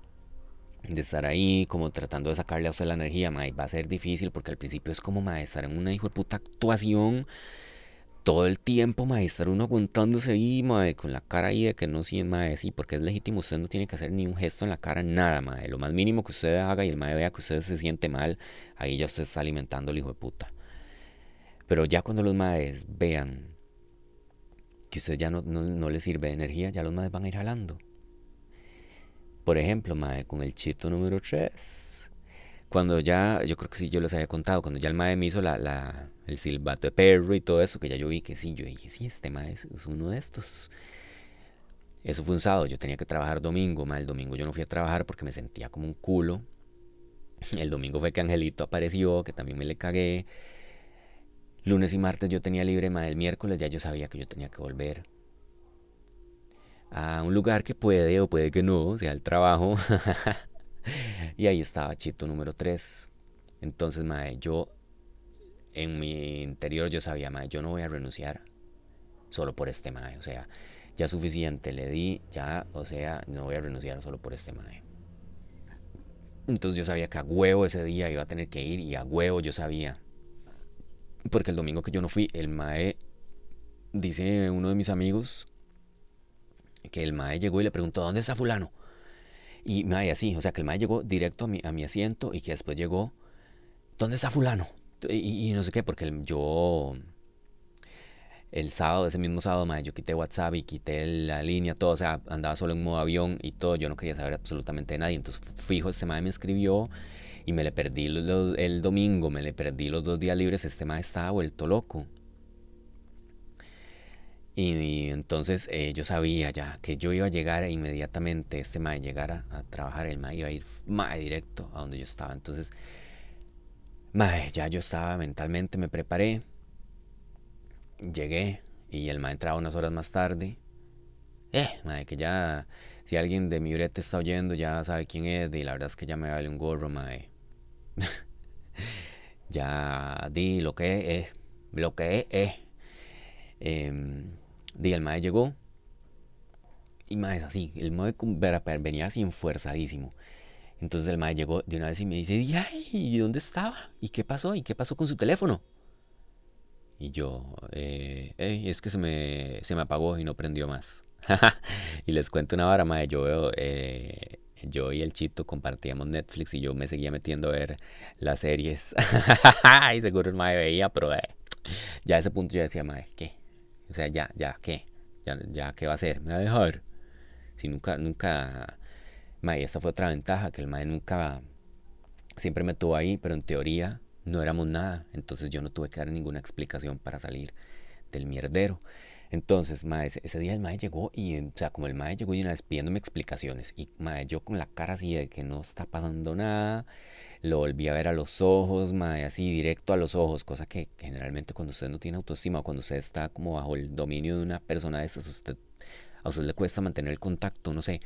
S1: de estar ahí, como tratando de sacarle a usted la energía, mae, va a ser difícil porque al principio es como, mae, estar en una hijo de puta actuación todo el tiempo, mae, estar uno aguantándose ahí, mae, con la cara ahí de que no sí, mae, sí, porque es legítimo, usted no tiene que hacer ni un gesto en la cara, nada, mae, lo más mínimo que usted haga y el mae vea que usted se siente mal, ahí ya usted está alimentando al hijo de puta. Pero ya cuando los maes vean que usted ya no, no, no le sirve de energía, ya los maes van a ir jalando. Por ejemplo, mae, con el chito número 3. Cuando ya, yo creo que sí, yo les había contado, cuando ya el mae me hizo la, la, el silbato de perro y todo eso, que ya yo vi que sí, yo dije, sí, este mae es, uno de estos. Eso fue un sábado, yo tenía que trabajar domingo, mae, el domingo yo no fui a trabajar porque me sentía como un culo. El domingo fue que Angelito apareció, que también me le cagué. Lunes y martes yo tenía libre, mae, el miércoles ya yo sabía que yo tenía que volver a un lugar que puede o puede que no, sea el trabajo. y ahí estaba Chito número 3. Entonces, mae, yo en mi interior yo sabía, mae, yo no voy a renunciar solo por este mae. O sea, ya suficiente le di, ya, o sea, no voy a renunciar solo por este mae. Entonces yo sabía que a huevo ese día iba a tener que ir y a huevo yo sabía. Porque el domingo que yo no fui, el mae dice uno de mis amigos que el mae llegó y le preguntó, ¿dónde está fulano? Y mae, así, o sea, que el mae llegó directo a mi, a mi asiento y que después llegó, ¿dónde está fulano? Y, y no sé qué, porque el- yo el sábado, ese mismo sábado, mae, yo quité WhatsApp y quité la línea, todo, o sea, andaba solo en modo avión y todo, yo no quería saber absolutamente de nadie. Entonces, fijo, este mae me escribió y me le perdí el domingo, me le perdí los dos días libres, este mae estaba vuelto loco. Y, entonces eh, yo sabía ya que yo iba a llegar e inmediatamente este mae llegara a trabajar, el mae iba a ir mae directo a donde yo estaba. Entonces, mae, ya yo estaba mentalmente, me preparé, llegué y el mae entraba unas horas más tarde. Eh, mae, que ya, si alguien de mi brete está oyendo, ya sabe quién es, y la verdad es que ya me vale un gorro, mae. Ya di lo que es, lo que es. Eh, di, el mae llegó y mae es así, el mae venía así enfuerzadísimo. Entonces el mae llegó de una vez y me dice, "Ay, ¿y dónde estaba? ¿Y qué pasó? ¿Y qué pasó con su teléfono? Y yo, eh, "Ey, es que se me, se me apagó y no prendió más. y les cuento una vara, mae. Yo veo, eh, yo y el Chito compartíamos Netflix y yo me seguía metiendo a ver las series. y seguro el mae veía, pero eh, ya a ese punto yo decía, mae, ¿qué? O sea, ya, ya, ¿qué? Ya, ya, ¿qué va a hacer? ¿Me va a dejar? Si nunca, nunca, mae, esta fue otra ventaja, que el mae nunca siempre me tuvo ahí, pero en teoría no éramos nada. Entonces yo no tuve que dar ninguna explicación para salir del mierdero. Entonces, mae, ese, ese día el mae llegó y, o sea, como el mae llegó y una vez pidiéndome explicaciones y mae, yo con la cara así de que no está pasando nada, lo volví a ver a los ojos, mae, así directo a los ojos, cosa que generalmente cuando usted no tiene autoestima o cuando usted está como bajo el dominio de una persona de esas, usted, a usted le cuesta mantener el contacto, no sé,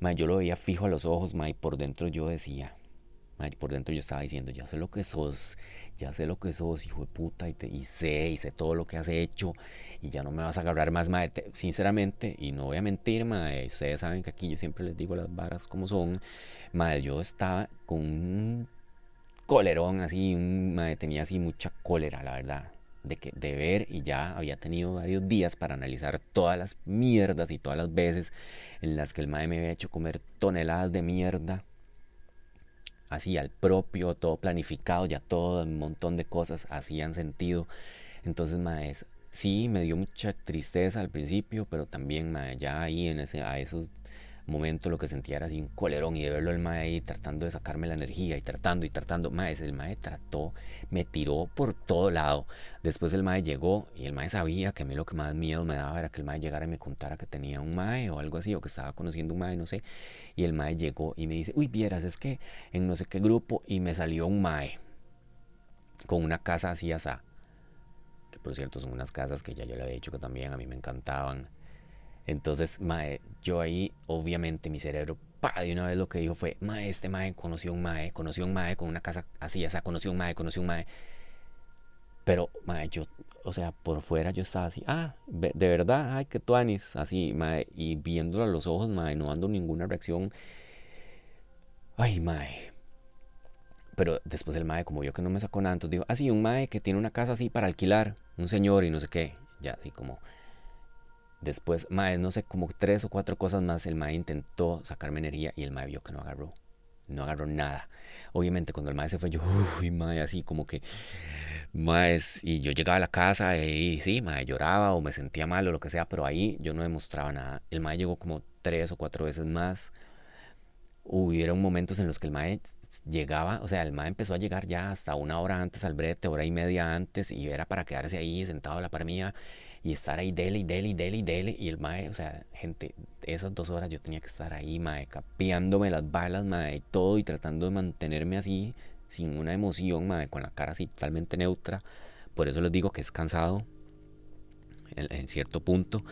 S1: mae, yo lo veía fijo a los ojos, mae, y por dentro yo decía, Ay, por dentro yo estaba diciendo, ya sé lo que sos, ya sé lo que sos, hijo de puta, y, te, y sé, y sé todo lo que has hecho, y ya no me vas a agarrar más, mae. Te- sinceramente, y no voy a mentir, mae, ustedes saben que aquí yo siempre les digo las varas como son, mae, yo estaba con un colerón así, un, tenía así mucha cólera, la verdad, de, que, de ver, y ya había tenido varios días para analizar todas las mierdas y todas las veces en las que el mae me había hecho comer toneladas de mierda así al propio, todo planificado, ya todo un montón de cosas hacían sentido. Entonces, maes, sí, me dio mucha tristeza al principio, pero también, mae, ya ahí en ese, a esos momentos lo que sentía era así un colerón y de verlo el mae ahí tratando de sacarme la energía y tratando y tratando. Mae, el mae trató, me tiró por todo lado. Después el mae llegó y el mae sabía que a mí lo que más miedo me daba era que el mae llegara y me contara que tenía un mae o algo así, o que estaba conociendo un mae, no sé. Y el mae llegó y me dice, uy, vieras, es que en no sé qué grupo y me salió un mae con una casa así asá. Que por cierto son unas casas que ya yo le había dicho que también a mí me encantaban. Entonces, mae, yo ahí, obviamente, mi cerebro, pa, de una vez lo que dijo fue, mae, este mae conoció un mae, conoció un mae con una casa así, asá, conoció un mae, conoció un mae. Pero, mae, yo, o sea, por fuera yo estaba así, ah, de verdad, ay, que tuanis, así, mae, y viéndolo a los ojos, mae, no dando ninguna reacción. Ay, mae, Pero después el mae, como vio que no me sacó nada, dijo, ah, sí, un mae que tiene una casa así para alquilar, un señor y no sé qué. Ya, así como. Después, mae, no sé, como tres o cuatro cosas más, el mae intentó sacarme energía y el mae vio que no agarró. No agarró nada. Obviamente, cuando el mae se fue, yo, uy, mae, así como que, mae, y yo llegaba a la casa y sí, mae, lloraba o me sentía mal o lo que sea, pero ahí yo no demostraba nada. El mae llegó como tres o cuatro veces más hubieron momentos en los que el mae llegaba, o sea, el mae empezó a llegar ya hasta una hora antes al brete, hora y media antes, y era para quedarse ahí sentado a la par mía y estar ahí dele y dele y dele y dele. Y el mae, o sea, gente, esas dos horas yo tenía que estar ahí, mae, capeándome las balas, mae, y todo, y tratando de mantenerme así, sin una emoción, mae, con la cara así totalmente neutra. Por eso les digo que es cansado en, en cierto punto.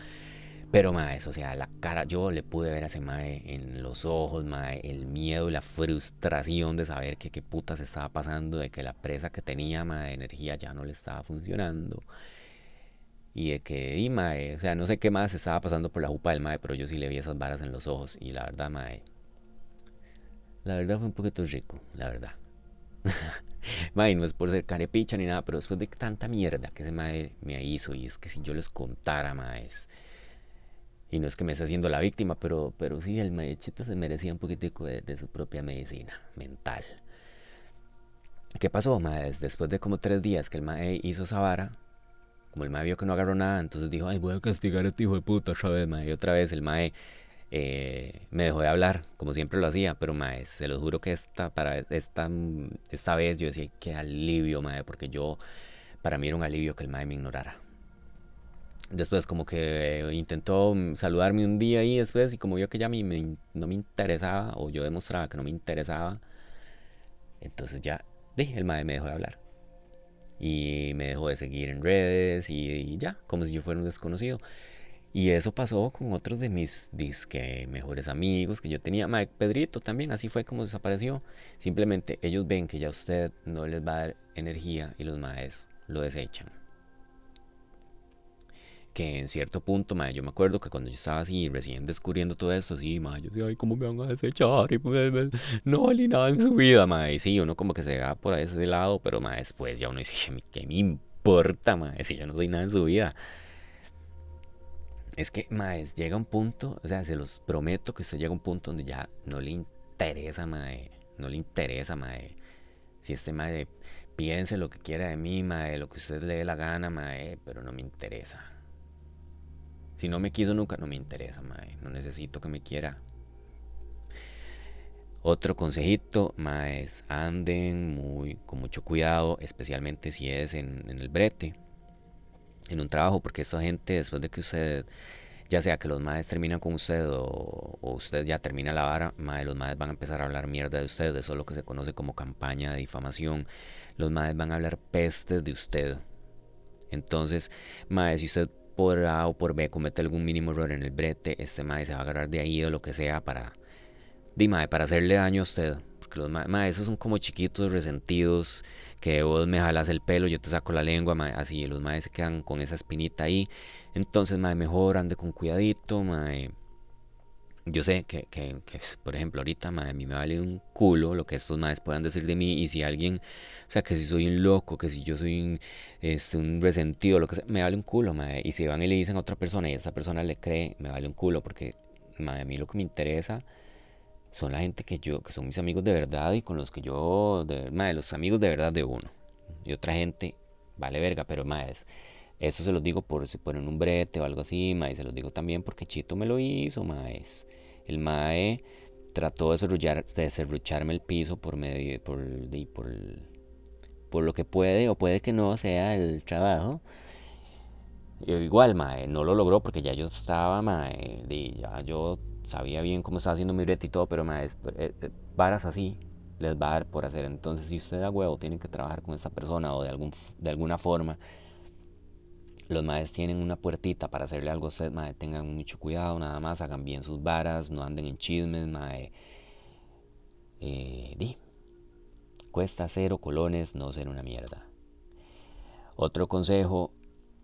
S1: Pero, mae, eso, o sea, la cara, yo le pude ver a ese mae en los ojos, mae, el miedo y la frustración de saber que qué putas estaba pasando, de que la presa que tenía, mae, de energía ya no le estaba funcionando. Y de que, y mae, o sea, no sé qué más estaba pasando por la jupa del mae, pero yo sí le vi esas varas en los ojos. Y la verdad, mae, la verdad fue un poquito rico, la verdad. mae, no es por ser carepicha ni nada, pero después de tanta mierda que ese mae me hizo, y es que si yo les contara, mae, y no es que me esté haciendo la víctima, pero, pero sí, el maechito se merecía un poquitico de, de su propia medicina mental. ¿Qué pasó, mae? Después de como tres días que el mae hizo esa vara, como el mae vio que no agarró nada, entonces dijo, ay, voy a castigar a este hijo de puta otra vez, mae. Y otra vez el mae eh, me dejó de hablar, como siempre lo hacía, pero mae, se lo juro que esta, para esta, esta vez yo decía, qué alivio, mae, porque yo, para mí era un alivio que el mae me ignorara. Después como que intentó saludarme un día y después y como vio que ya me, me, no me interesaba o yo demostraba que no me interesaba, entonces ya dije, el mae me dejó de hablar. Y de seguir en redes y, y ya, como si yo fuera un desconocido. Y eso pasó con otros de mis disque mejores amigos que yo tenía. Mike Pedrito también, así fue como desapareció. Simplemente ellos ven que ya usted no les va a dar energía y los maes lo desechan. Que en cierto punto, mae, yo me acuerdo que cuando yo estaba así recién descubriendo todo esto, sí, mae, yo decía, ay, ¿cómo me van a desechar? Y pues, no valí nada en su vida, mae. Y sí, uno como que se va por ese lado, pero mae, después ya uno dice, ¿qué me importa, mae? Si yo no soy nada en su vida. Es que, maes, llega un punto, o sea, se los prometo que usted llega a un punto donde ya no le interesa, mae. No le interesa, mae. Si este mae piense lo que quiera de mí, mae, lo que usted le dé la gana, mae, pero no me interesa. Si no me quiso nunca, no me interesa, mae. No necesito que me quiera. Otro consejito, maes, anden muy, con mucho cuidado, especialmente si es en, el brete, en un trabajo, porque esta gente, después de que usted ya sea que los maes terminan con usted o, o usted ya termina la vara, mae, los maes van a empezar a hablar mierda de usted, eso es lo que se conoce como campaña de difamación. Los maes van a hablar pestes de usted. Entonces, mae, si usted por A o por B comete algún mínimo error en el brete, este mae se va a agarrar de ahí o lo que sea para, di, mae, para hacerle daño a usted. Porque los maes, esos son como chiquitos resentidos que vos me jalas el pelo, yo te saco la lengua, así los maes se quedan con esa espinita ahí. Entonces, mejor ande con cuidadito, mae. Yo sé que, que, que, por ejemplo, ahorita, a mí me vale un culo lo que estos maes puedan decir de mí. Y si alguien, o sea, que si soy un loco, que si yo soy un, este, resentido, lo que sea, me vale un culo. Y si van y le dicen a otra persona y esa persona le cree, me vale un culo. Porque, a mí lo que me interesa son la gente que yo, que son mis amigos de verdad y con los que yo, de, mae, los amigos de verdad de uno. Y otra gente, vale verga, pero mae, eso se los digo por si ponen un brete o algo así, mae, se los digo también porque Chito me lo hizo, mae. El mae trató de, serrullar, de el piso por medio, por, de, por, por lo que puede o puede que no sea el trabajo. Yo igual, mae, no lo logró porque ya yo estaba, mae, de, ya yo sabía bien cómo estaba haciendo mi brete y todo, pero eh, eh, varas así les va a dar por hacer. Entonces, si usted da huevo, tiene que trabajar con esa persona o de, algún, de alguna forma, los maes tienen una puertita para hacerle algo a usted, mae, tengan mucho cuidado, nada más, hagan bien sus varas, no anden en chismes, mae. Eh, di. Cuesta cero colones no ser una mierda. Otro consejo,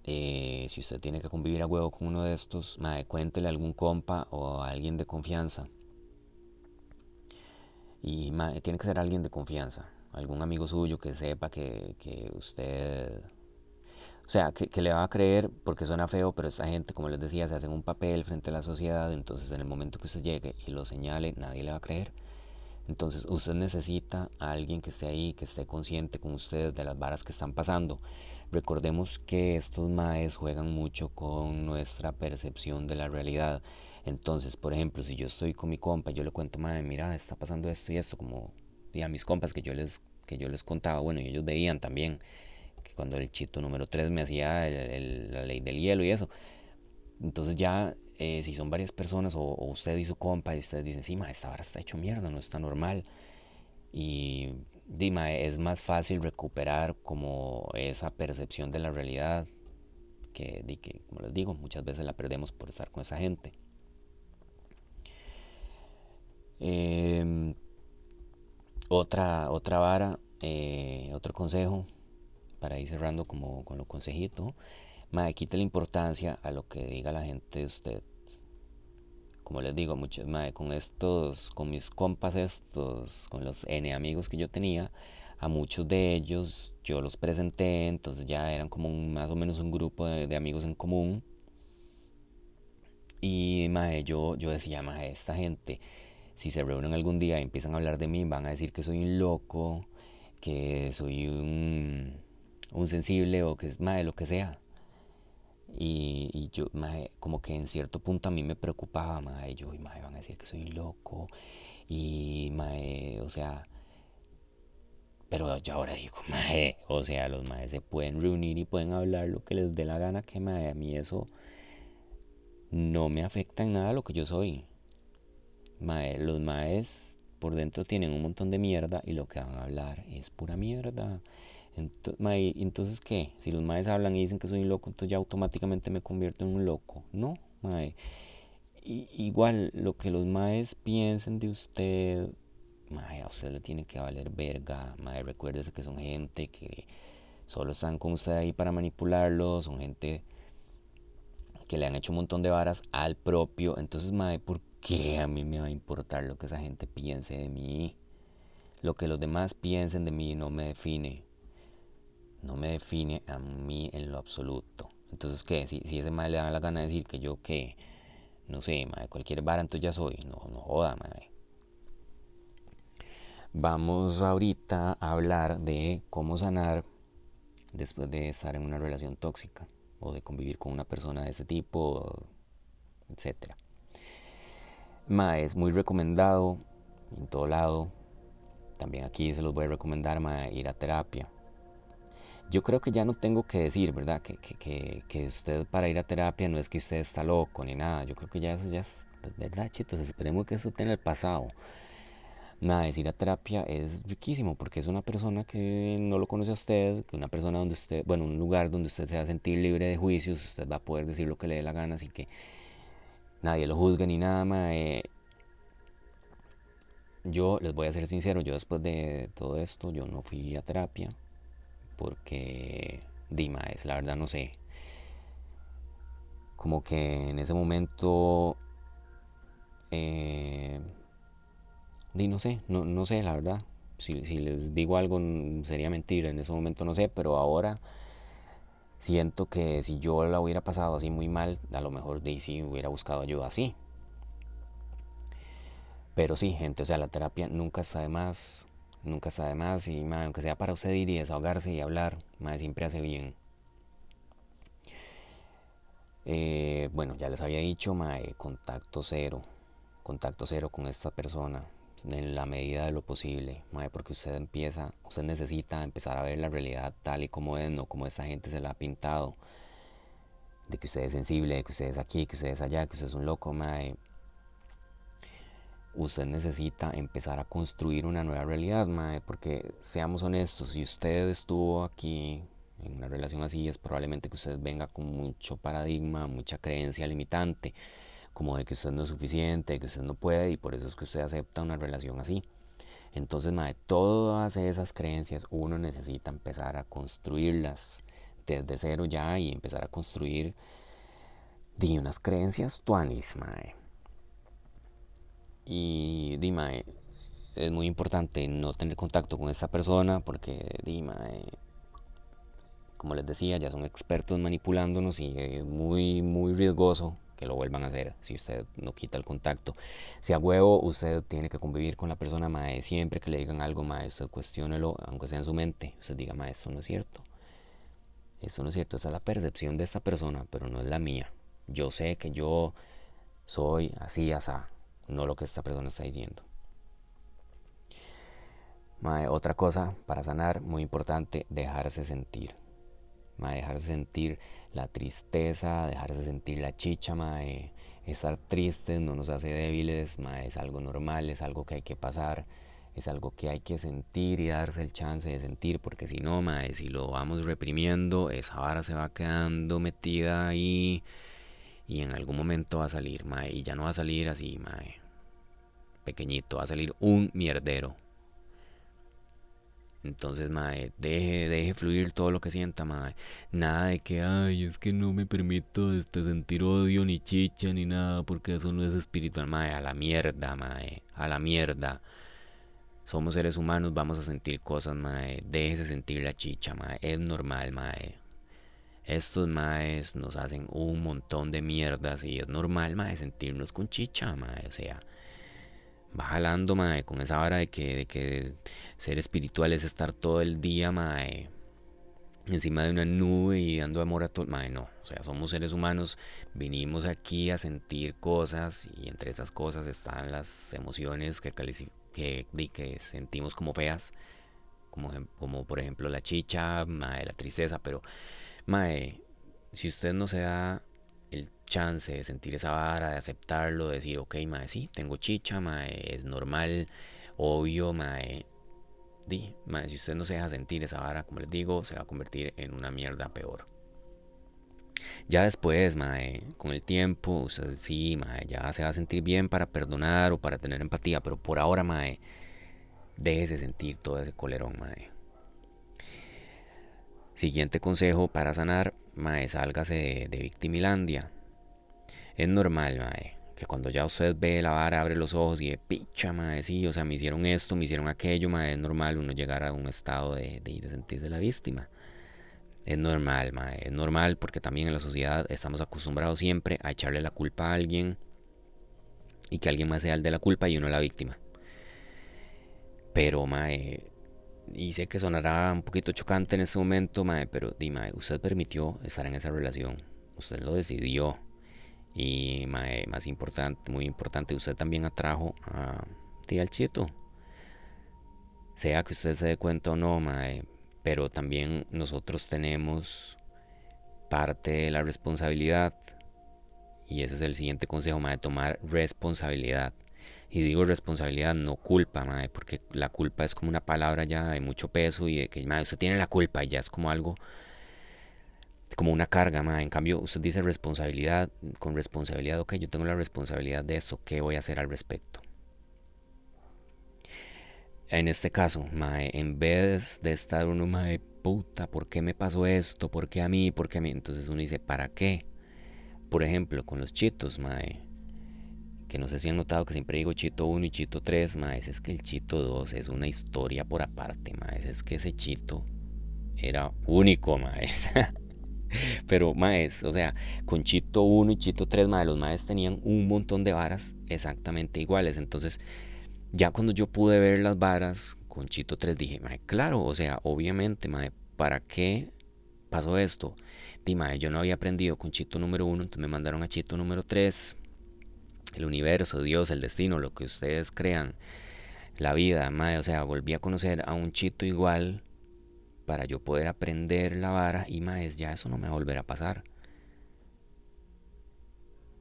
S1: eh, si usted tiene que convivir a huevo con uno de estos, mae, cuéntele a algún compa o a alguien de confianza. Y mae, tiene que ser alguien de confianza, algún amigo suyo que sepa que, usted o sea, que, que, le va a creer porque suena feo, pero esa gente, como les decía, se hacen un papel frente a la sociedad, entonces en el momento que usted llegue y lo señale, nadie le va a creer. Entonces usted necesita a alguien que esté ahí, que esté consciente con usted de las varas que están pasando. Recordemos que estos maes juegan mucho con nuestra percepción de la realidad. Entonces, por ejemplo, si yo estoy con mi compa, yo le cuento, madre, mira, está pasando esto y esto, como y a mis compas que yo les, que yo les contaba, bueno, y ellos veían también cuando el chito número 3 me hacía la ley del hielo y eso. Entonces ya, eh, si son varias personas o, usted y su compa y ustedes dicen, sí, ma, esta vara está hecho mierda, no está normal. Y Dima, es más fácil recuperar como esa percepción de la realidad que, que, como les digo, muchas veces la perdemos por estar con esa gente. Eh, otra, otra vara, eh, otro consejo para ir cerrando como con lo consejito, mae, quite la importancia a lo que diga la gente de usted. Como les digo, muchos, mae, con estos, con mis compas estos, con los N amigos que yo tenía, a muchos de ellos yo los presenté, entonces ya eran como más o menos un grupo de, amigos en común. Y yo, yo decía, mae, esta gente, si se reúnen algún día y empiezan a hablar de mí, van a decir que soy un loco, que soy un, un sensible o que es mae, lo que sea. Y, y yo, como que en cierto punto a mí me preocupaba, mae, yo, mae, van a decir que soy loco. Y, mae, o sea, pero yo ahora digo, mae, o sea, los maes se pueden reunir y pueden hablar lo que les dé la gana, que mae, a mí eso no me afecta en nada lo que yo soy. Mae, los maes por dentro tienen un montón de mierda y lo que van a hablar es pura mierda. Entonces, mae, entonces ¿qué? Si los maes hablan y dicen que soy un loco, entonces ya automáticamente me convierto en un loco. No, mae. Igual, lo que los maes piensen de usted, mae, a usted le tiene que valer verga. Mae, recuérdese que son gente que solo están con usted ahí para manipularlo, son gente que le han hecho un montón de varas al propio. Entonces, mae, ¿por qué a mí me va a importar lo que esa gente piense de mí? Lo que los demás piensen de mí no me define. No me define a mí en lo absoluto. Entonces, ¿qué? Si, si ese mae le da la gana de decir que yo, que no sé, mae, cualquier vara, entonces ya soy. No, no joda, mae. Vamos ahorita a hablar de cómo sanar después de estar en una relación tóxica o de convivir con una persona de ese tipo, etc. Ma, es muy recomendado en todo lado. También aquí se los voy a recomendar ma, ir a terapia. Yo creo que ya no tengo que decir, ¿verdad? Que, que, que, usted para ir a terapia no es que usted está loco ni nada. Yo creo que ya eso ya es, ¿verdad, chitos? Esperemos que eso en el pasado. Nada, decir a terapia es riquísimo porque es una persona que no lo conoce a usted, una persona donde usted, bueno, un lugar donde usted se va a sentir libre de juicios, usted va a poder decir lo que le dé la gana, así que nadie lo juzgue ni nada, más. yo les voy a ser sincero, yo después de todo esto, yo no fui a terapia porque, Dima, es la verdad no sé, como que en ese momento... Eh, no sé, no, no sé, la verdad. Si, si les digo algo sería mentira, en ese momento no sé, pero ahora siento que si yo la hubiera pasado así muy mal, a lo mejor de sí hubiera buscado ayuda así. Pero sí, gente, o sea, la terapia nunca está de más, nunca está de más y aunque sea para usted ir y desahogarse y hablar, más siempre hace bien. Eh, bueno, ya les había dicho, mae, contacto cero, contacto cero con esta persona en la medida de lo posible, porque usted empieza, usted necesita empezar a ver la realidad tal y como es, no como esa gente se la ha pintado, de que usted es sensible, de que usted es aquí, que usted es allá, que usted es un loco, mae. Usted necesita empezar a construir una nueva realidad, mae, porque seamos honestos, si usted estuvo aquí en una relación así, es probablemente que usted venga con mucho paradigma, mucha creencia limitante como de que usted no es suficiente, que usted no puede y por eso es que usted acepta una relación así. Entonces, de todas esas creencias uno necesita empezar a construirlas desde cero ya y empezar a construir de unas creencias tuanis, mae. Y dime, es muy importante no tener contacto con esta persona porque dime, como les decía, ya son expertos manipulándonos y es muy, muy riesgoso que lo vuelvan a hacer si usted no quita el contacto. Si a huevo usted tiene que convivir con la persona, mae, siempre que le digan algo, mae, usted cuestiónelo, aunque sea en su mente. Usted diga, mae, esto no es cierto. Esto no es cierto, esa es la percepción de esta persona, pero no es la mía. Yo sé que yo soy así, asá, no lo que esta persona está diciendo. Mae, otra cosa para sanar, muy importante, dejarse sentir. Mae, dejarse sentir la tristeza, dejarse sentir la chicha, mae. Estar tristes no nos hace débiles, mae, es algo normal, es algo que hay que pasar, es algo que hay que sentir y darse el chance de sentir, porque si no, mae, si lo vamos reprimiendo, esa vara se va quedando metida ahí y en algún momento va a salir, mae, y ya no va a salir así, mae, pequeñito, va a salir un mierdero, entonces, mae, deje, deje fluir todo lo que sienta, mae. Nada de que, ay, es que no me permito este, sentir odio, ni chicha, ni nada, porque eso no es espiritual, mae. A la mierda, mae. A la mierda. somos seres humanos, vamos a sentir cosas, mae. Déjese sentir la chicha, mae. Es normal, mae. Estos maes nos hacen un montón de mierdas y es normal, mae, sentirnos con chicha, mae. O sea, va jalando, mae, con esa vara de que, de que ser espiritual es estar todo el día, mae, encima de una nube y dando amor a todo. Mae, no. O sea, somos seres humanos, vinimos aquí a sentir cosas y entre esas cosas están las emociones que, que, sentimos como feas, como, como por ejemplo la chicha, mae, la tristeza, pero Mae, si usted no se da el chance de sentir esa vara, de aceptarlo, de decir, ok, mae, sí, tengo chicha, mae, es normal, obvio, mae. Di, mae, si usted no se deja sentir esa vara, como les digo, se va a convertir en una mierda peor. Ya después, mae, con el tiempo, usted sí, mae, ya se va a sentir bien para perdonar o para tener empatía, pero por ahora, mae, déjese sentir todo ese colerón, mae. Siguiente consejo para sanar, mae, sálgase de, de victimilandia. Es normal, mae, que cuando ya usted ve la vara, abre los ojos y de picha, mae, sí, o sea, me hicieron esto, me hicieron aquello, mae, es normal uno llegar a un estado de, de, de sentirse la víctima. Es normal, mae, es normal porque también en la sociedad estamos acostumbrados siempre a echarle la culpa a alguien y que alguien más sea el de la culpa y uno la víctima. Pero, mae, y sé que sonará un poquito chocante en este momento, mae, pero di, mae, usted permitió estar en esa relación. Usted lo decidió. Y mae, más importante, muy importante, usted también atrajo a ti al chito. Sea que usted se dé cuenta o no, mae, pero también nosotros tenemos parte de la responsabilidad. Y ese es el siguiente consejo, mae, tomar responsabilidad. Y digo responsabilidad, no culpa, madre, porque la culpa es como una palabra ya de mucho peso y de que, madre, usted tiene la culpa y ya es como algo, como una carga, madre. En cambio, usted dice responsabilidad, con responsabilidad, ok, yo tengo la responsabilidad de eso, ¿qué voy a hacer al respecto? En este caso, mae, en vez de estar uno, mae, puta, ¿por qué me pasó esto? ¿Por qué a mí? ¿Por qué a mí? Entonces uno dice, ¿para qué? Por ejemplo, con los chitos, mae que no sé si han notado que siempre digo Chito 1 y Chito 3, maes, es que el Chito 2 es una historia por aparte, maes, es que ese Chito era único, maes. Pero, maes, o sea, con Chito 1 y Chito 3, maes, los maes tenían un montón de varas exactamente iguales. Entonces, ya cuando yo pude ver las varas con Chito 3, dije, mae, claro, o sea, obviamente, mae, ¿para qué pasó esto? Dime, yo no había aprendido con Chito número 1, entonces me mandaron a Chito número 3 el universo, Dios, el destino, lo que ustedes crean, la vida, madre, o sea, volví a conocer a un chito igual para yo poder aprender la vara y más, ya eso no me va a volver a pasar.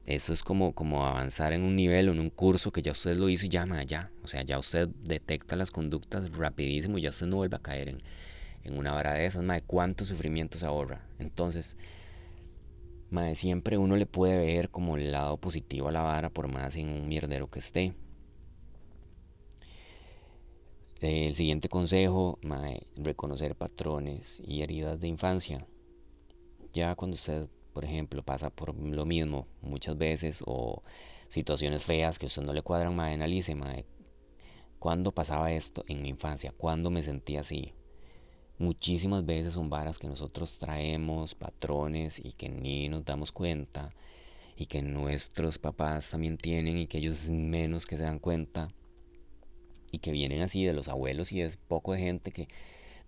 S1: Eso es como, como avanzar en un nivel o en un curso que ya usted lo hizo y ya, ya. O sea, ya usted detecta las conductas rapidísimo y ya usted no vuelve a caer en, en una vara de esas, madre. ¿Cuánto sufrimiento se ahorra? Entonces, Mae, siempre uno le puede ver como el lado positivo a la vara por más en un mierdero que esté. El siguiente consejo, mae, reconocer patrones y heridas de infancia. Ya cuando usted, por ejemplo, pasa por lo mismo muchas veces o situaciones feas que a usted no le cuadran, mae, analice, mae, ¿cuándo pasaba esto en mi infancia? ¿Cuándo me sentía así? Muchísimas veces son varas que nosotros traemos, patrones y que ni nos damos cuenta y que nuestros papás también tienen y que ellos menos que se dan cuenta y que vienen así de los abuelos y es poco de gente que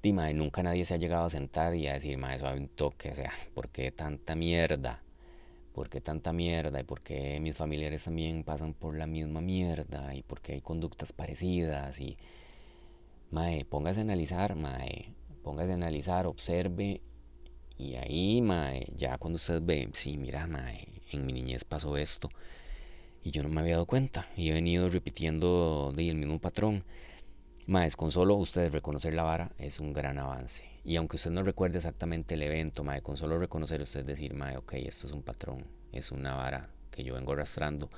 S1: dime, nunca nadie se ha llegado a sentar y a decir, ma, eso hay un toque, o sea, ¿por qué tanta mierda? ¿Por qué tanta mierda? ¿Y por qué mis familiares también pasan por la misma mierda? ¿Y por qué hay conductas parecidas? Y, mae, póngase a analizar, mae, póngase a analizar, observe y ahí, mae, ya cuando usted ve, sí, mira, mae, en mi niñez pasó esto y yo no me había dado cuenta y he venido repitiendo el mismo patrón. Mae, con solo usted reconocer la vara es un gran avance. Y aunque usted no recuerde exactamente el evento, mae, con solo reconocer usted decir, mae, ok, esto es un patrón, es una vara que yo vengo arrastrando,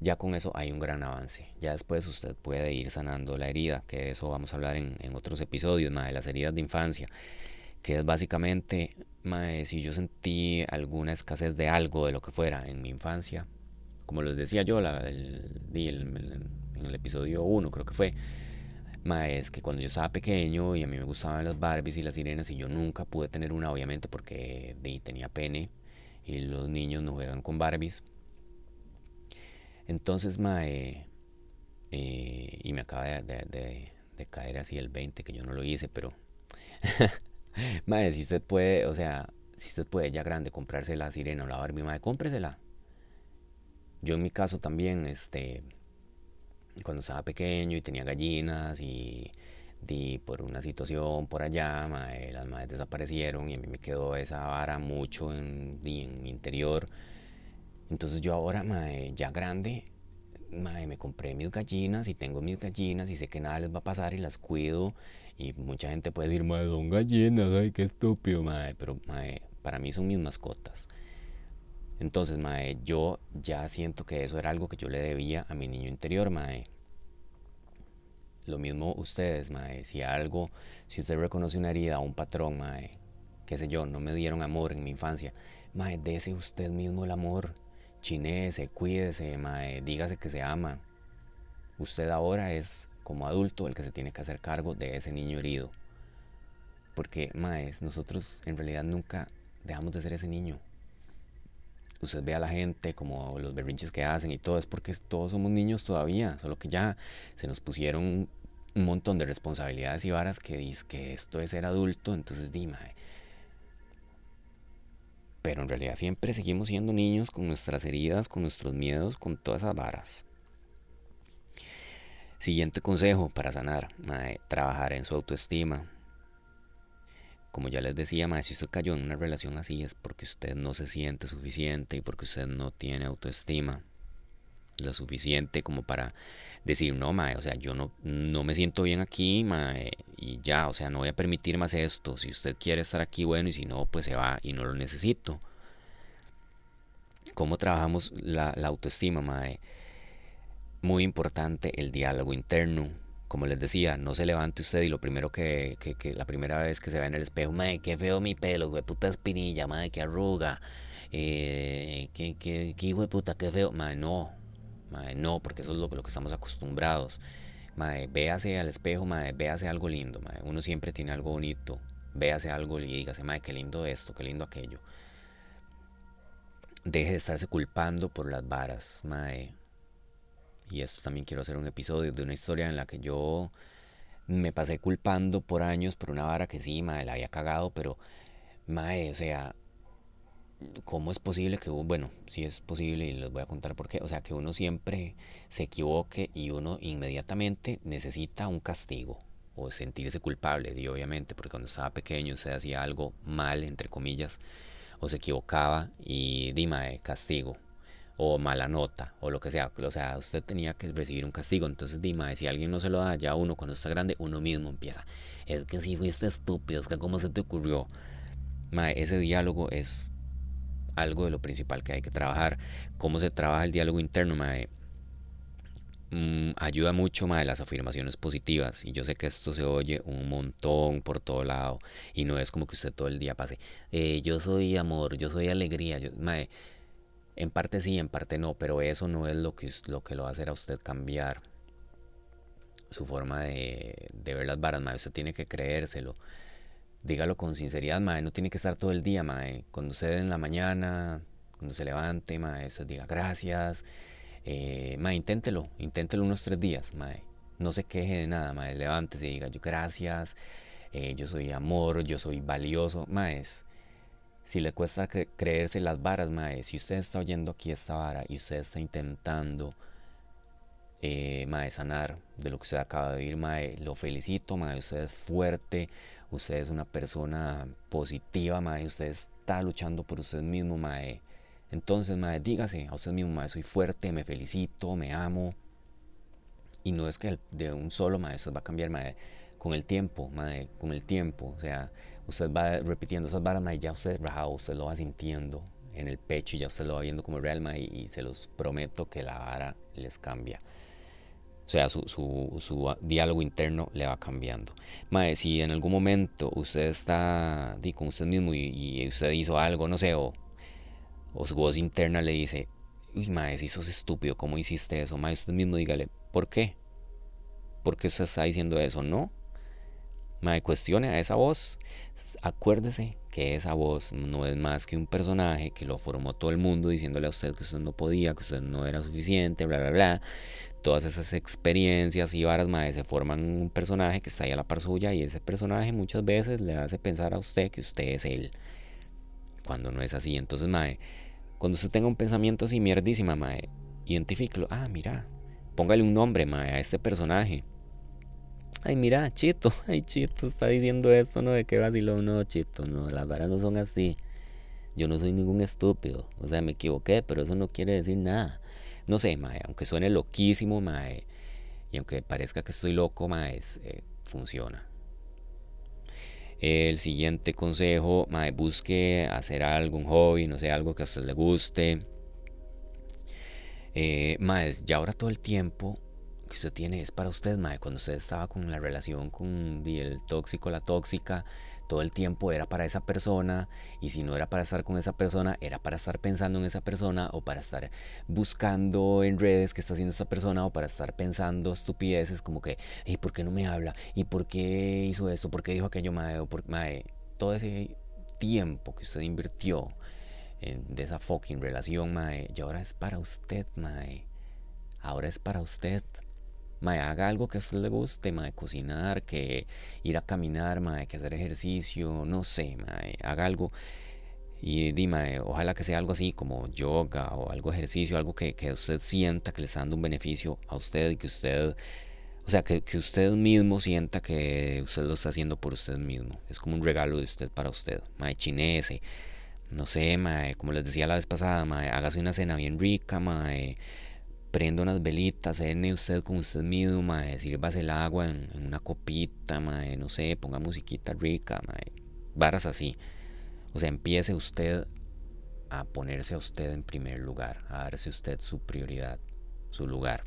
S1: ya con eso hay un gran avance. Ya después usted puede ir sanando la herida, que de eso vamos a hablar en, otros episodios, mae, las heridas de infancia, que es básicamente, mae, si yo sentí alguna escasez de algo, de lo que fuera, en mi infancia, como les decía yo en el episodio 1 creo que fue, Mae, es que cuando yo estaba pequeño y a mí me gustaban las Barbies y las sirenas y yo nunca pude tener una, obviamente, porque de, tenía pene y los niños no juegan con Barbies. Entonces, mae, eh, y me acaba de, caer así el 20 que yo no lo hice, pero Mae, si usted puede, o sea, si usted puede ya grande comprarse la sirena o la Barbie, mae, cómpresela. Yo en mi caso también, este, cuando estaba pequeño y tenía gallinas y, di por una situación por allá, mae, las madres desaparecieron y a mí me quedó esa vara mucho en, en mi interior. Entonces yo ahora, mae, ya grande, mae, me compré mis gallinas y tengo mis gallinas y sé que nada les va a pasar y las cuido. Y mucha gente puede decir, mae, son gallinas, ay, qué estúpido, mae. Pero, mae, para mí son mis mascotas. Entonces, mae, yo ya siento que eso era algo que yo le debía a mi niño interior, mae. Lo mismo ustedes, mae. Si algo, si usted reconoce una herida o un patrón, mae, qué sé yo, no me dieron amor en mi infancia, mae, dese usted mismo el amor. Chinese, cuídese, mae, dígase que se ama. Usted ahora es, como adulto, el que se tiene que hacer cargo de ese niño herido. Porque, mae, nosotros en realidad nunca dejamos de ser ese niño usted ve a la gente como los berrinches que hacen y todo, es porque todos somos niños todavía, solo que ya se nos pusieron un montón de responsabilidades y varas que dice que esto es ser adulto, entonces dime. Pero en realidad siempre seguimos siendo niños con nuestras heridas, con nuestros miedos, con todas esas varas. Siguiente consejo para sanar, trabajar en su autoestima. Como ya les decía, mae, si usted cayó en una relación así es porque usted no se siente suficiente y porque usted no tiene autoestima lo suficiente como para decir, no, mae, o sea, yo no, no me siento bien aquí, mae, y ya, o sea, no voy a permitir más esto. Si usted quiere estar aquí, bueno, y si no, pues se va y no lo necesito. ¿Cómo trabajamos la, autoestima, mae? Muy importante el diálogo interno. Como les decía, no se levante usted y lo primero que, que, que la primera vez que se ve en el espejo, mae, qué feo mi pelo, güey, puta espinilla, mae, qué arruga, eh, qué, qué, qué hijo de puta, qué feo, mae, no, no, porque eso es lo, lo que estamos acostumbrados. Mae, véase al espejo, mae, véase algo lindo, mae. Uno siempre tiene algo bonito. Véase algo y dígase, mae, qué lindo esto, qué lindo aquello. Deje de estarse culpando por las varas, mae. Y esto también quiero hacer un episodio de una historia en la que yo me pasé culpando por años por una vara que sí, mae, la había cagado, pero, mae, o sea, ¿cómo es posible que uno, bueno, sí es posible y les voy a contar por qué, o sea, que uno siempre se equivoque y uno inmediatamente necesita un castigo o sentirse culpable, y obviamente, porque cuando estaba pequeño usted hacía algo mal, entre comillas, o se equivocaba y dime, castigo, o mala nota, o lo que sea, o sea, usted tenía que recibir un castigo, entonces dime, si alguien no se lo da, ya uno cuando está grande, uno mismo empieza, es que si fuiste estúpido, es que cómo se te ocurrió, Mae, ese diálogo es algo de lo principal que hay que trabajar. ¿Cómo se trabaja el diálogo interno, mae? Mm, ayuda mucho, mae, las afirmaciones positivas. Y yo sé que esto se oye un montón por todo lado. Y no es como que usted todo el día pase, eh, yo soy amor, yo soy alegría. Yo, mae, en parte sí, en parte no, pero eso no es lo que, lo que lo va a hacer a usted cambiar su forma de, de ver las varas, mae. Usted tiene que creérselo dígalo con sinceridad, mae, no tiene que estar todo el día, mae. Cuando usted en la mañana, cuando se levante, mae, se diga gracias. Eh, mae, inténtelo, inténtelo unos tres días, mae. No se queje de nada, mae. Levántese y diga yo gracias, eh, yo soy amor, yo soy valioso, mae. Si le cuesta cre creerse las varas, mae, si usted está oyendo aquí esta vara y usted está intentando eh, mae, sanar de lo que usted acaba de vivir, mae, lo felicito, mae, usted es fuerte, usted es una persona positiva, mae, usted está luchando por usted mismo, mae. Entonces, mae, dígase a usted mismo, mae, soy fuerte, me felicito, me amo. Y no es que de un solo, mae, eso va a cambiar, mae, con el tiempo, mae, con el tiempo. O sea, usted va repitiendo esas varas, mae, ya usted rajado, usted lo va sintiendo en el pecho y ya usted lo va viendo como real, mae, y se los prometo que la vara les cambia. O sea, su, su, su diálogo interno le va cambiando. Mae, si en algún momento usted está di, con usted mismo y, y, usted hizo algo, no sé, o, o su voz interna le dice, uy, mae, si sos estúpido, ¿cómo hiciste eso? Mae, usted mismo dígale, ¿por qué? por qué usted está diciendo eso, no. Mae, cuestione a esa voz. Acuérdese que esa voz no es más que un personaje que lo formó todo el mundo diciéndole a usted que usted no podía, que usted no era suficiente, bla, bla, bla. Todas esas experiencias y varas, mae, se forman un personaje que está ahí a la par suya y ese personaje muchas veces le hace pensar a usted que usted es él. Cuando no es así. Entonces, mae, cuando usted tenga un pensamiento así mierdísima, mae, identifíquelo. Ah, mira, póngale un nombre, mae, a este personaje Ay, mira, Chito, ay, Chito está diciendo esto, ¿no? ¿De qué vacilón? No, Chito, no, las varas no son así. Yo no soy ningún estúpido. O sea, me equivoqué, pero eso no quiere decir nada. No sé, mae, aunque suene loquísimo, mae, y aunque parezca que estoy loco, mae, eh, funciona. El siguiente consejo, mae, busque hacer algún hobby, no sé, algo que a usted le guste. Eh, ya ahora todo el tiempo que usted tiene es para usted, mae. Cuando usted estaba con la relación con el tóxico, la tóxica, todo el tiempo era para esa persona y si no era para estar con esa persona, era para estar pensando en esa persona o para estar buscando en redes qué está haciendo esa persona o para estar pensando estupideces como que, ¿y por qué no me habla? ¿Y por qué hizo esto? ¿Por qué dijo aquello, mae? Por, mae, todo ese tiempo que usted invirtió en, de esa fucking relación, mae, y ahora es para usted, mae. Ahora es para usted. Mae, haga algo que a usted le guste, mae, cocinar, que ir a caminar, mae, que hacer ejercicio, no sé, mae, haga algo. Y dime, ojalá que sea algo así como yoga o algo ejercicio, algo que, que usted sienta que le está dando un beneficio a usted y que usted, o sea, que, que usted mismo sienta que usted lo está haciendo por usted mismo. Es como un regalo de usted para usted. Mae, chinese, no sé, mae, como les decía la vez pasada, mae, hágase una cena bien rica, mae prenda unas velitas, cene usted con usted mismo, mae, sírvase el agua en, una copita, mae, no sé, ponga musiquita rica, mae, varas así. O sea, empiece usted a ponerse a usted en primer lugar, a darse usted su prioridad, su lugar.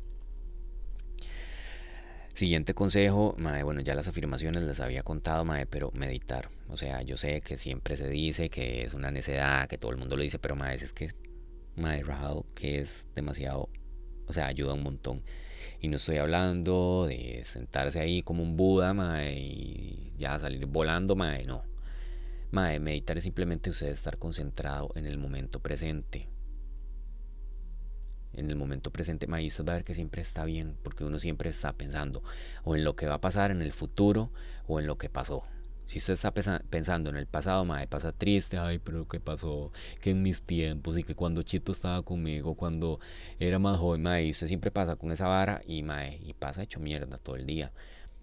S1: Siguiente consejo, mae, bueno, ya las afirmaciones les había contado, mae, pero meditar. O sea, yo sé que siempre se dice que es una necedad, que todo el mundo lo dice, pero mae, es que, mae, rajado, que es demasiado o sea, ayuda un montón. Y no estoy hablando de sentarse ahí como un Buda, mae, y ya salir volando, mae, no. Mae, meditar es simplemente usted estar concentrado en el momento presente. En el momento presente, mae, usted va a ver que siempre está bien, porque uno siempre está pensando o en lo que va a pasar en el futuro o en lo que pasó. Si usted está pensando en el pasado, mae, pasa triste, ay, pero ¿qué pasó? Que en mis tiempos y que cuando Chito estaba conmigo, cuando era más joven, mae, y usted siempre pasa con esa vara y, mae, y pasa hecho mierda todo el día.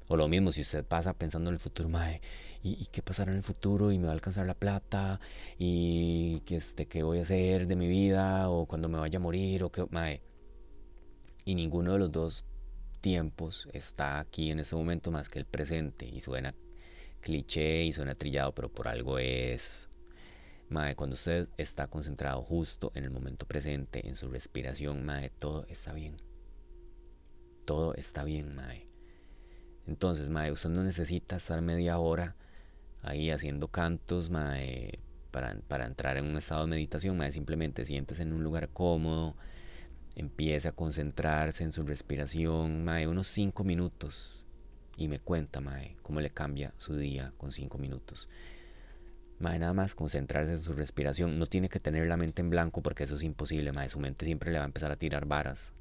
S1: O lo mismo, si usted pasa pensando en el futuro, mae, ¿y, qué pasará en el futuro? ¿Y me va a alcanzar la plata? ¿Y qué, este, qué voy a hacer de mi vida? ¿O cuando me vaya a morir? ¿O qué, mae? Y ninguno de los dos tiempos está aquí en ese momento más que el presente y suena cliché y suena trillado, pero por algo es. Mae, cuando usted está concentrado justo en el momento presente, en su respiración, mae, todo está bien. Todo está bien, mae. Entonces, mae, usted no necesita estar media hora ahí haciendo cantos, mae, para, para entrar en un estado de meditación, mae. Simplemente siéntese en un lugar cómodo, empiece a concentrarse en su respiración, mae, unos 5 minutos, y me cuenta, Mae, cómo le cambia su día con cinco minutos. Mae, nada más concentrarse en su respiración. No tiene que tener la mente en blanco porque eso es imposible, Mae. Su mente siempre le va a empezar a tirar varas.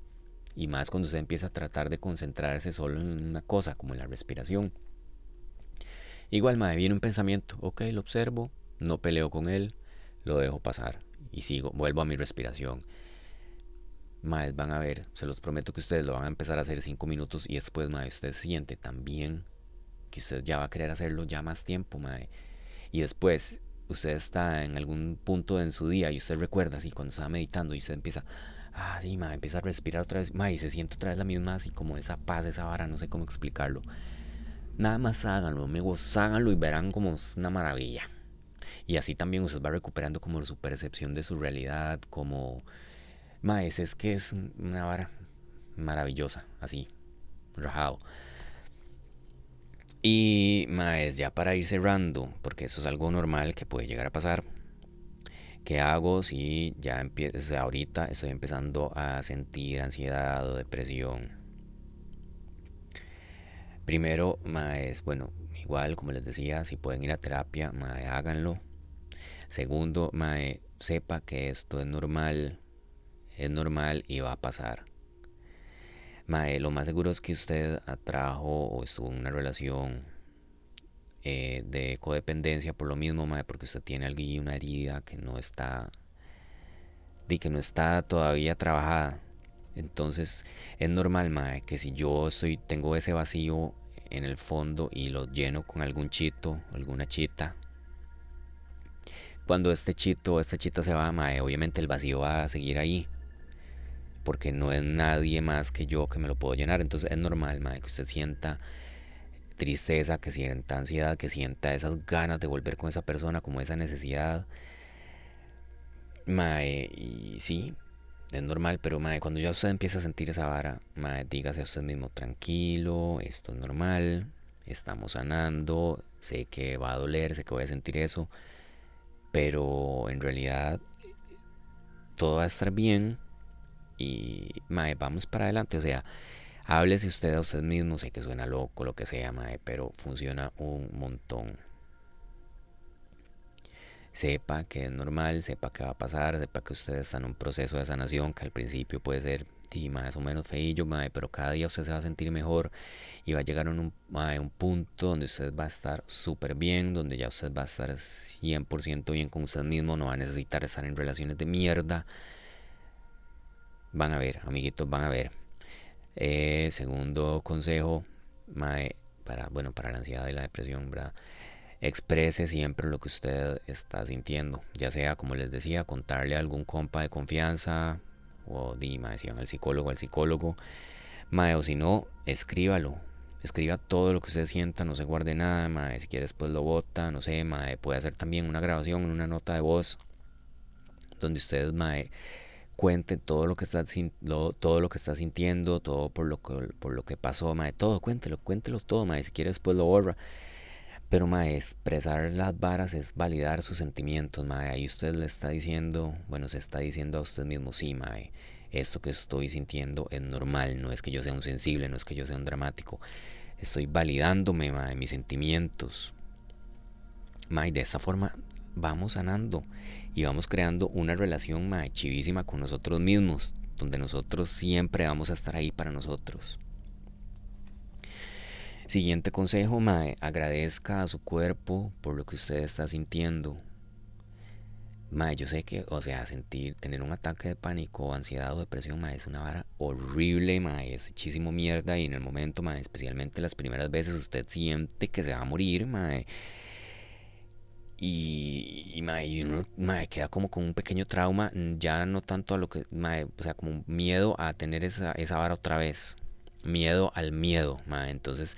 S1: Y más cuando usted empieza a tratar de concentrarse solo en una cosa, como en la respiración. Igual, Mae, viene un pensamiento. Ok, lo observo, no peleo con él, lo dejo pasar. Y sigo, vuelvo a mi respiración. Mae, van a ver, se los prometo que ustedes lo van a empezar a hacer cinco minutos y después, Mae, usted siente también que usted ya va a querer hacerlo ya más tiempo, Mae. Y después usted está en algún punto en su día y usted recuerda así cuando está meditando y usted empieza, ah, sí, Mae, empieza a respirar otra vez, Mae, y se siente otra vez la misma así como esa paz, esa vara, no sé cómo explicarlo. Nada más háganlo, amigos, háganlo y verán como es una maravilla. Y así también usted va recuperando como su percepción de su realidad, como Maes, es que es una vara maravillosa, así, rajado. Y Maes, ya para ir cerrando, porque eso es algo normal que puede llegar a pasar. ¿Qué hago si ya empiezo, ahorita estoy empezando a sentir ansiedad o depresión? Primero, mae, es bueno, igual como les decía, si pueden ir a terapia, mae, háganlo. Segundo, mae, sepa que esto es normal, es normal y va a pasar. Mae, lo más seguro es que usted atrajo o estuvo en una relación eh, de codependencia por lo mismo, mae, porque usted tiene alguien una herida que no está, de que no está todavía trabajada. Entonces es normal, mae, que si yo estoy, tengo ese vacío en el fondo y lo lleno con algún chito, alguna chita, cuando este chito o esta chita se va, mae, obviamente el vacío va a seguir ahí. Porque no es nadie más que yo que me lo puedo llenar. Entonces es normal, mae, que usted sienta tristeza, que sienta ansiedad, que sienta esas ganas de volver con esa persona, como esa necesidad. Mae, sí, es normal, pero mae, cuando ya usted empieza a sentir esa vara, mae, dígase a usted mismo, tranquilo, esto es normal, estamos sanando, sé que va a doler, sé que voy a sentir eso, pero en realidad todo va a estar bien y mae, vamos para adelante, o sea, háblese usted a usted mismo, sé que suena loco, lo que sea, mae, pero funciona un montón. Sepa que es normal, sepa que va a pasar, sepa que usted está en un proceso de sanación que al principio puede ser sí, más o menos feillo, mae, pero cada día usted se va a sentir mejor y va a llegar a un, un punto donde usted va a estar súper bien, donde ya usted va a estar 100% bien con usted mismo, no va a necesitar estar en relaciones de mierda. Van a ver, amiguitos, van a ver. Eh, segundo consejo, mae, para, bueno, para la ansiedad y la depresión, ¿verdad? Exprese siempre lo que usted está sintiendo, ya sea, como les decía, contarle a algún compa de confianza, o di, mae, si al psicólogo, al psicólogo, mae, o si no, escríbalo. Escriba todo lo que usted sienta, no se guarde nada, mae, si quiere después lo bota, no sé, mae, puede hacer también una grabación, una nota de voz, donde usted, mae, cuente todo lo que está lo, todo lo que está sintiendo, todo por lo que por lo que pasó, mae, todo, cuéntelo, cuéntelo todo, mae, si quiere después lo borra. Pero mae, expresar las varas es validar sus sentimientos, mae. Ahí usted le está diciendo, bueno, se está diciendo a usted mismo, sí, mae, esto que estoy sintiendo es normal, no es que yo sea un sensible, no es que yo sea un dramático. Estoy validándome, mae, mis sentimientos. Mae, de esta forma vamos sanando y vamos creando una relación mae, chivísima con nosotros mismos, donde nosotros siempre vamos a estar ahí para nosotros. Siguiente consejo, mae, agradezca a su cuerpo por lo que usted está sintiendo. Mae, yo sé que, o sea, sentir, tener un ataque de pánico, ansiedad o depresión, mae, es una vara horrible, mae, es muchísimo mierda y en el momento, mae, especialmente las primeras veces usted siente que se va a morir, mae. Y, y, y uno mae, queda como con un pequeño trauma, ya no tanto a lo que, mae, o sea, como miedo a tener esa, esa vara otra vez miedo al miedo, mae. Entonces,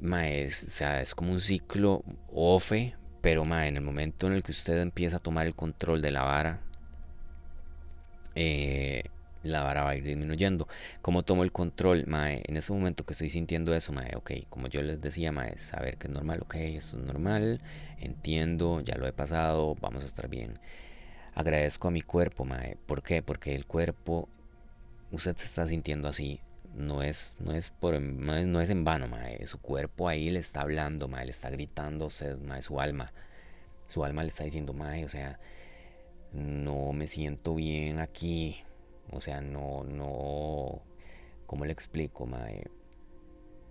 S1: mae, o sea, es como un ciclo ofe, pero mae, en el momento en el que usted empieza a tomar el control de la vara, eh, la vara va a ir disminuyendo. ¿Cómo tomo el control? Mae, en ese momento que estoy sintiendo eso, mae, ok, como yo les decía, mae, saber que es normal, ok, esto es normal, entiendo, ya lo he pasado, vamos a estar bien. Agradezco a mi cuerpo, mae. ¿Por qué? Porque el cuerpo, usted se está sintiendo así, no es, no es por no no es en vano, mae. Su cuerpo ahí le está hablando, mae, le está gritando usted, mae, su alma. Su alma le está diciendo, mae, o sea, no me siento bien aquí. O sea, no, no. ¿Cómo le explico, mae?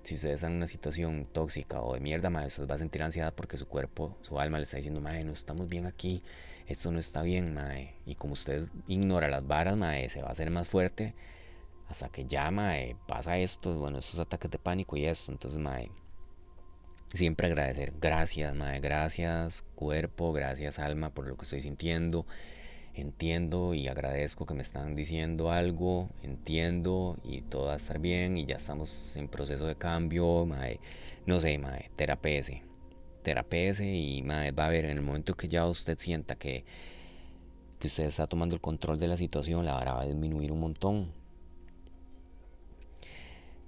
S1: Si ustedes están en una situación tóxica o de mierda, mae, usted va a sentir ansiedad porque su cuerpo, su alma le está diciendo, mae, no estamos bien aquí, esto no está bien, mae. Y como usted ignora las varas, mae, se va a hacer más fuerte hasta que ya, mae, pasa esto, bueno, esos ataques de pánico y esto. Entonces, mae, siempre agradecer. Gracias, mae, gracias cuerpo, gracias alma por lo que estoy sintiendo. Entiendo y agradezco que me están diciendo algo, entiendo y todo va a estar bien y ya estamos en proceso de cambio. No sé, mae, terapese. Terapese y mae, va a ver en el momento que ya usted sienta que, usted está tomando el control de la situación, la vara va a disminuir un montón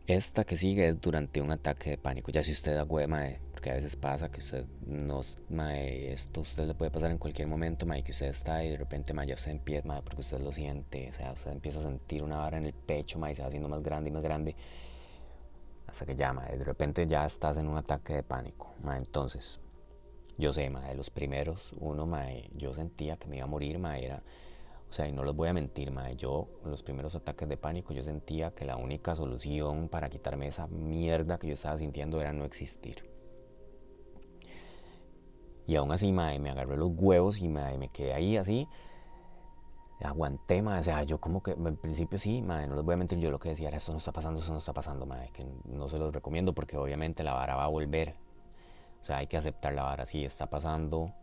S1: esta que sigue es durante un ataque de pánico. Ya si usted da mae, porque a veces pasa que usted no, mae, esto usted le puede pasar en cualquier momento, mae, que usted está y de repente, mae, ya usted empieza, mae, porque usted lo siente, o sea, usted empieza a sentir una vara en el pecho, mae, se va haciendo más grande y más grande. hasta que ya, mae, de repente ya estás en un ataque de pánico, mae, entonces, yo sé, mae, los primeros, uno, mae, yo sentía que me iba a morir, mae, era, o sea, y no les voy a mentir, mae, yo, los primeros ataques de pánico, yo sentía que la única solución para quitarme esa mierda que yo estaba sintiendo era no existir. Y aún así, mae, me agarré los huevos y mae, me quedé ahí así, aguanté, mae, o sea, yo como que en principio sí, mae, no les voy a mentir, yo lo que decía era esto no está pasando, esto no está pasando, mae, que no se los recomiendo porque obviamente la vara va a volver, o sea, hay que aceptar la vara, sí, está pasando,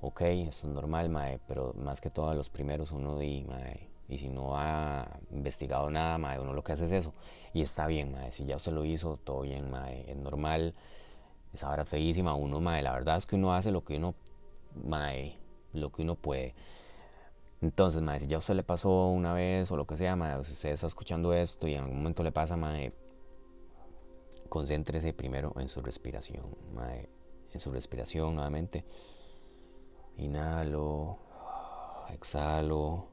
S1: ok, esto es normal, mae, pero más que todo los primeros uno di, mae, y si no ha investigado nada, mae, uno lo que hace es eso, y está bien, mae, si ya usted lo hizo, todo bien, mae, es normal, esa vara feísima, uno, mae, la verdad es que uno hace lo que uno, mae, lo que uno puede, entonces, mae, si ya a usted le pasó una vez o lo que sea, mae, si usted está escuchando esto y en algún momento le pasa, mae, concéntrese primero en su respiración, mae, en su respiración nuevamente. Inhalo, exhalo.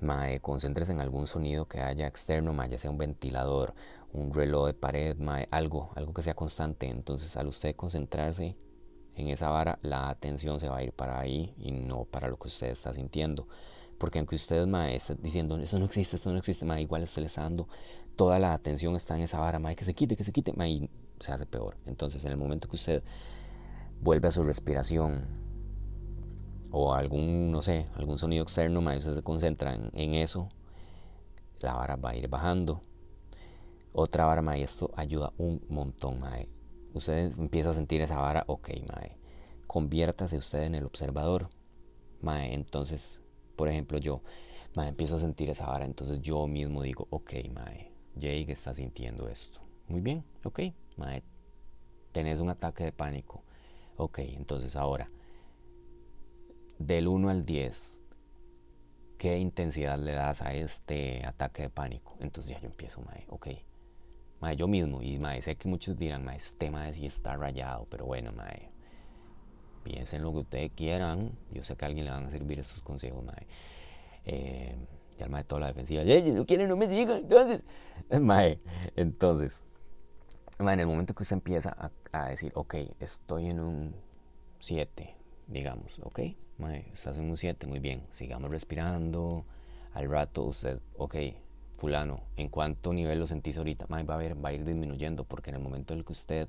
S1: Mae, concéntrese en algún sonido que haya externo, mae, ya sea un ventilador, un reloj de pared, mae, algo, algo que sea constante. Entonces, al usted concentrarse en esa vara, la atención se va a ir para ahí y no para lo que usted está sintiendo. Porque aunque usted mae, está diciendo, eso no existe, eso no existe, mae, igual usted le está dando toda la atención está en esa vara, mae, que se quite, que se quite, mae, y se hace peor. Entonces, en el momento que usted vuelve a su respiración o algún, no sé, algún sonido externo, mae, usted se concentra en, en eso, la vara va a ir bajando. Otra vara, mae, esto ayuda un montón, mae. Usted empieza a sentir esa vara, ok, mae, conviértase usted en el observador, mae, entonces, por ejemplo, yo, mae, empiezo a sentir esa vara, entonces yo mismo digo, ok, mae, Jake está sintiendo esto, muy bien, ok, mae, tenés un ataque de pánico, ok, entonces ahora, del 1 al 10, ¿qué intensidad le das a este ataque de pánico? Entonces ya yo empiezo, mae, ok, Mae, yo mismo, y mae, sé que muchos dirán, mae, este mae sí está rayado, pero bueno, mae, piensen lo que ustedes quieran. Yo sé que a alguien le van a servir estos consejos, mae. Eh, y al mae toda la defensiva, si no quieren, no me sigan, entonces, mae, entonces, mae, en el momento que usted empieza a, a decir, ok, estoy en un 7, digamos, ok, mae, estás en un 7, muy bien, sigamos respirando, al rato usted, ok, fulano, en cuánto nivel lo sentís ahorita, va, a ver, va a ir disminuyendo, porque en el momento en el que usted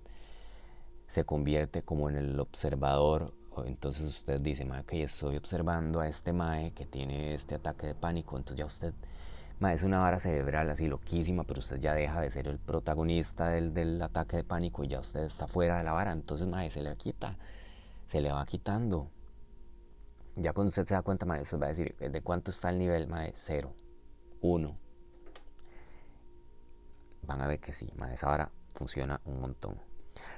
S1: se convierte como en el observador, entonces usted dice, mae, ok, estoy observando a este mae que tiene este ataque de pánico, entonces ya usted, mae, es una vara cerebral así loquísima, pero usted ya deja de ser el protagonista del, del ataque de pánico y ya usted está fuera de la vara, entonces, mae, se le quita, se le va quitando. Ya cuando usted se da cuenta, mae, usted va a decir, ¿de cuánto está el nivel? Mae, cero, uno, van a ver que sí, mae, esa vara funciona un montón.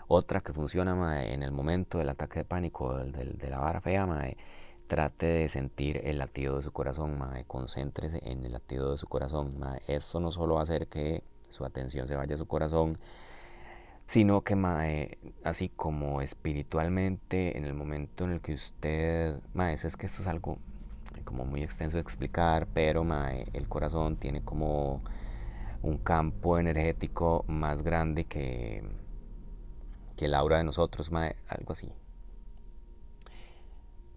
S1: Otra que funciona mae, en el momento del ataque de pánico, del, de la vara fea, mae, trate de sentir el latido de su corazón, mae, concéntrese en el latido de su corazón. Esto no solo va a hacer que su atención se vaya a su corazón, sino que mae, así como espiritualmente, en el momento en el que usted, mae, es que esto es algo como muy extenso de explicar, pero mae, el corazón tiene como un campo energético más grande que, que el aura de nosotros, mae, algo así.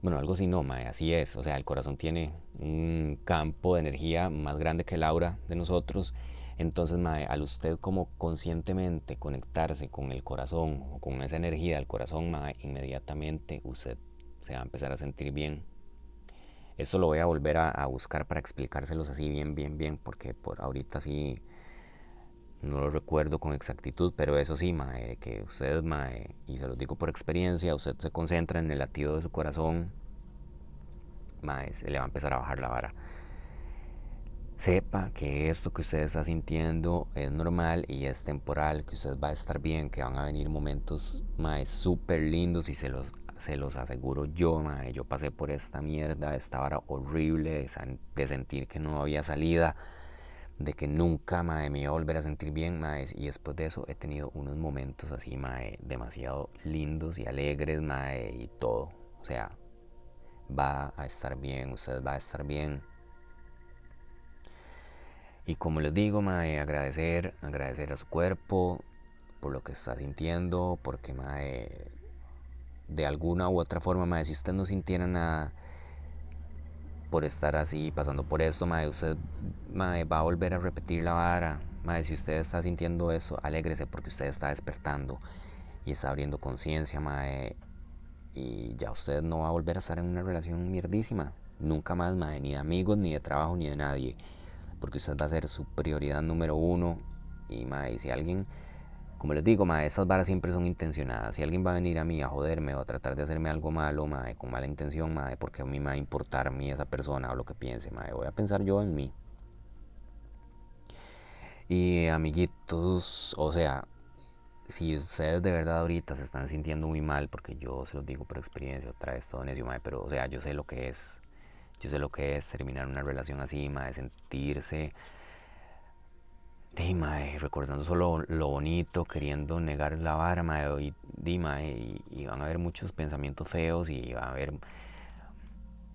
S1: Bueno, algo así no, mae, así es. O sea, el corazón tiene un campo de energía más grande que el aura de nosotros. Entonces, mae, al usted como conscientemente conectarse con el corazón o con esa energía del corazón, mae, inmediatamente usted se va a empezar a sentir bien. Eso lo voy a volver a, a buscar para explicárselos así bien, bien, bien, porque por ahorita sí no lo recuerdo con exactitud, pero eso sí, mae, que usted, mae, y se lo digo por experiencia, usted se concentra en el latido de su corazón, mae, se le va a empezar a bajar la vara. Sepa que esto que usted está sintiendo es normal y es temporal, que usted va a estar bien, que van a venir momentos, mae, súper lindos y se los, se los aseguro yo, mae, yo pasé por esta mierda, esta vara horrible de, de sentir que no había salida de que nunca mae, me iba a volver a sentir bien, mae, y después de eso he tenido unos momentos así, mae, demasiado lindos y alegres, mae, y todo. O sea, va a estar bien, usted va a estar bien. Y como les digo, mae, agradecer, agradecer a su cuerpo, por lo que está sintiendo, porque mae, de alguna u otra forma, mae, si usted no sintiera nada por estar así, pasando por esto, mae, usted mae, va a volver a repetir la vara. Mae, si usted está sintiendo eso, alégrese porque usted está despertando y está abriendo conciencia, mae. Y ya usted no va a volver a estar en una relación mierdísima. Nunca más, mae, ni de amigos, ni de trabajo, ni de nadie. Porque usted va a ser su prioridad número uno. Y, mae, si alguien como les digo, mae, esas varas siempre son intencionadas. Si alguien va a venir a mí a joderme o a tratar de hacerme algo malo, mae, con mala intención, mae, porque a mí me va a importar mí esa persona o lo que piense, mae, voy a pensar yo en mí. Y amiguitos, o sea, si ustedes de verdad ahorita se están sintiendo muy mal, porque yo se los digo por experiencia, otra vez todo necio, mae, pero o sea, yo sé lo que es. Yo sé lo que es terminar una relación así, mae, sentirse Dime, recordando solo lo bonito, queriendo negar la vara, mae, y, y, y, van a haber muchos pensamientos feos y va a haber,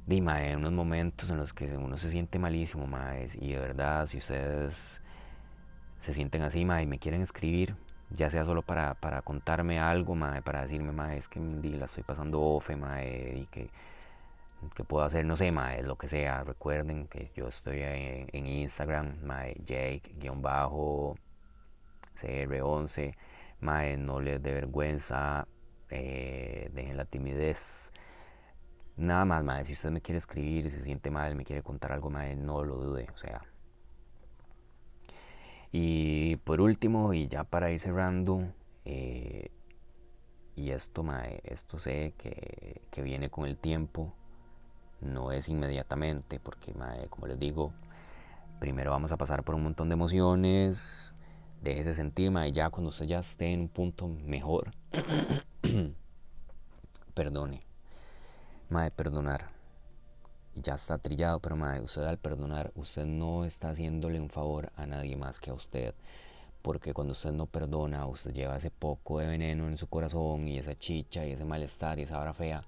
S1: dime, unos momentos en los que uno se siente malísimo, mae, y de verdad, si ustedes se sienten así, mae, y me quieren escribir, ya sea solo para, para contarme algo, mae, para decirme, mae, es que la estoy pasando ofe, mae, y que que puedo hacer, no sé, mae, lo que sea. Recuerden que yo estoy en, en Instagram, mae, Jake-CR11. Mae, no les dé vergüenza, eh, dejen la timidez. Nada más, mae, si usted me quiere escribir, se siente mal, me quiere contar algo, mae, no lo dude, o sea. Y por último, y ya para ir cerrando, eh, y esto, mae, esto sé que, que viene con el tiempo, no es inmediatamente, porque como les digo, primero vamos a pasar por un montón de emociones, déjese sentir, y ya cuando usted ya esté en un punto mejor, perdone, mae, perdonar. Ya está trillado, pero mae, usted al perdonar, usted no está haciéndole un favor a nadie más que a usted. Porque cuando usted no perdona, usted lleva ese poco de veneno en su corazón y esa chicha y ese malestar y esa hora fea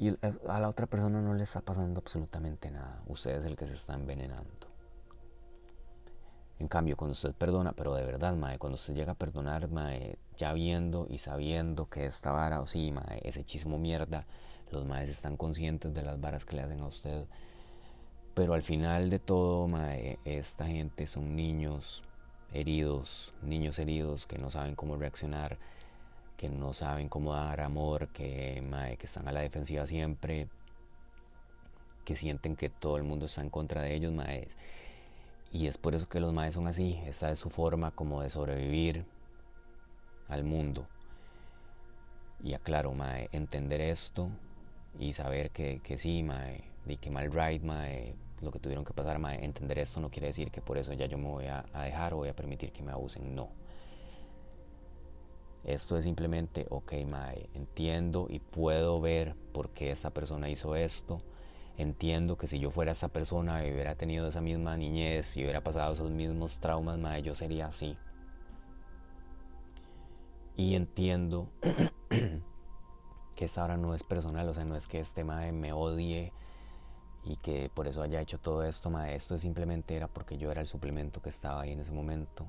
S1: y a la otra persona no le está pasando absolutamente nada. Usted es el que se está envenenando. En cambio, cuando usted perdona, pero de verdad, mae, cuando usted llega a perdonar, mae, ya viendo y sabiendo que esta vara, o sí, mae, ese chismo mierda, los maes están conscientes de las varas que le hacen a usted. Pero al final de todo, mae, esta gente son niños heridos, niños heridos que no saben cómo reaccionar que no saben cómo dar amor, que, que están a la defensiva siempre, que sienten que todo el mundo está en contra de ellos. Y es por eso que los maes son así, esa es su forma como de sobrevivir al mundo. Y aclaro, mae, entender esto y saber que, que sí, mae, y que mal right, mae, lo que tuvieron que pasar, mae, entender esto no quiere decir que por eso ya yo me voy a, a dejar o voy a permitir que me abusen, no esto es simplemente, ok, Mae, entiendo y puedo ver por qué esa persona hizo esto. Entiendo que si yo fuera esa persona y hubiera tenido esa misma niñez y hubiera pasado esos mismos traumas, Mae, yo sería así. Y entiendo que esta hora no es personal, o sea, no es que este Mae me odie y que por eso haya hecho todo esto, Mae. Esto simplemente era porque yo era el suplemento que estaba ahí en ese momento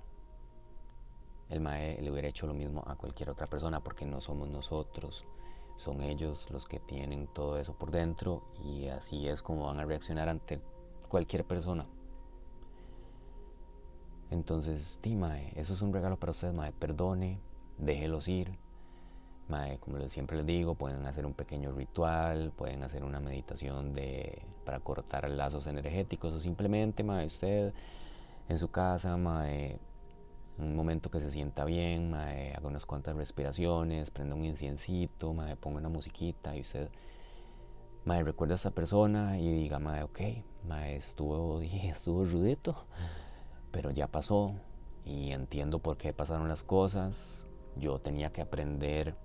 S1: el mae le hubiera hecho lo mismo a cualquier otra persona porque no somos nosotros, son ellos los que tienen todo eso por dentro y así es como van a reaccionar ante cualquier persona. Entonces, sí, mae, eso es un regalo para ustedes, mae, perdone, déjelos ir. Mae, como siempre les digo, pueden hacer un pequeño ritual, pueden hacer una meditación de, para cortar lazos energéticos o simplemente, mae, usted en su casa, mae, un momento que se sienta bien, haga unas cuantas respiraciones, prenda un inciencito, mae, ponga una musiquita y usted mae, recuerda a esa persona y diga, mae, ok, mae, estuvo, estuvo rudito, pero ya pasó y entiendo por qué pasaron las cosas. Yo tenía que aprender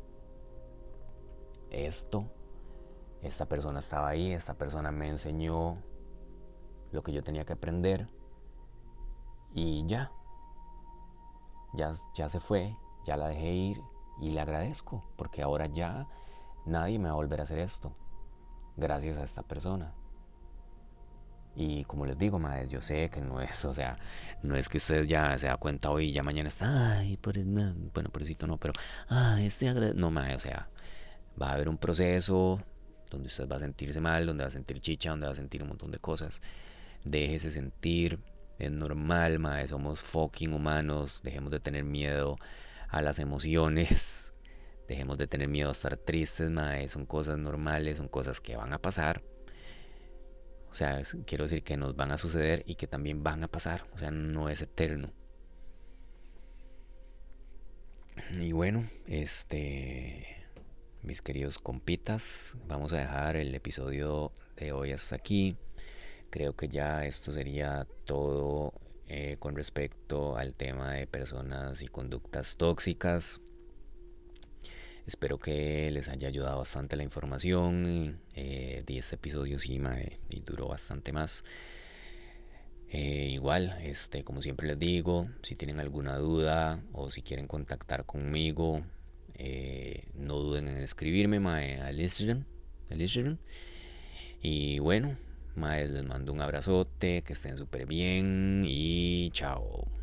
S1: esto. Esta persona estaba ahí, esta persona me enseñó lo que yo tenía que aprender y ya, ya, se fue, ya la dejé ir y le agradezco porque ahora ya nadie me va a volver a hacer esto gracias a esta persona. Y como les digo, madre, yo sé que no es, o sea, no es que usted ya se da cuenta hoy y ya mañana está, ay, por no, bueno, pobrecito no, pero, ay, este agra-". No, madre, o sea, va a haber un proceso donde usted va a sentirse mal, donde va a sentir chicha, donde va a sentir un montón de cosas. Déjese sentir, es normal, madre, somos fucking humanos, dejemos de tener miedo a las emociones, dejemos de tener miedo a estar tristes, madre, son cosas normales, son cosas que van a pasar o sea, quiero decir que nos van a suceder y que también van a pasar. O sea, no es eterno. Y bueno, este, mis queridos compitas, vamos a dejar el episodio de hoy hasta aquí. Creo que ya esto sería todo eh, con respecto al tema de personas y conductas tóxicas. Espero que les haya ayudado bastante la información. Eh, di este episodio sí, mae, y duró bastante más. Eh, igual, este, como siempre les digo, si tienen alguna duda o si quieren contactar conmigo, eh, no duden en escribirme mae, al al Instagram. Y bueno, mae, les mando un abrazote, que estén súper bien y chao.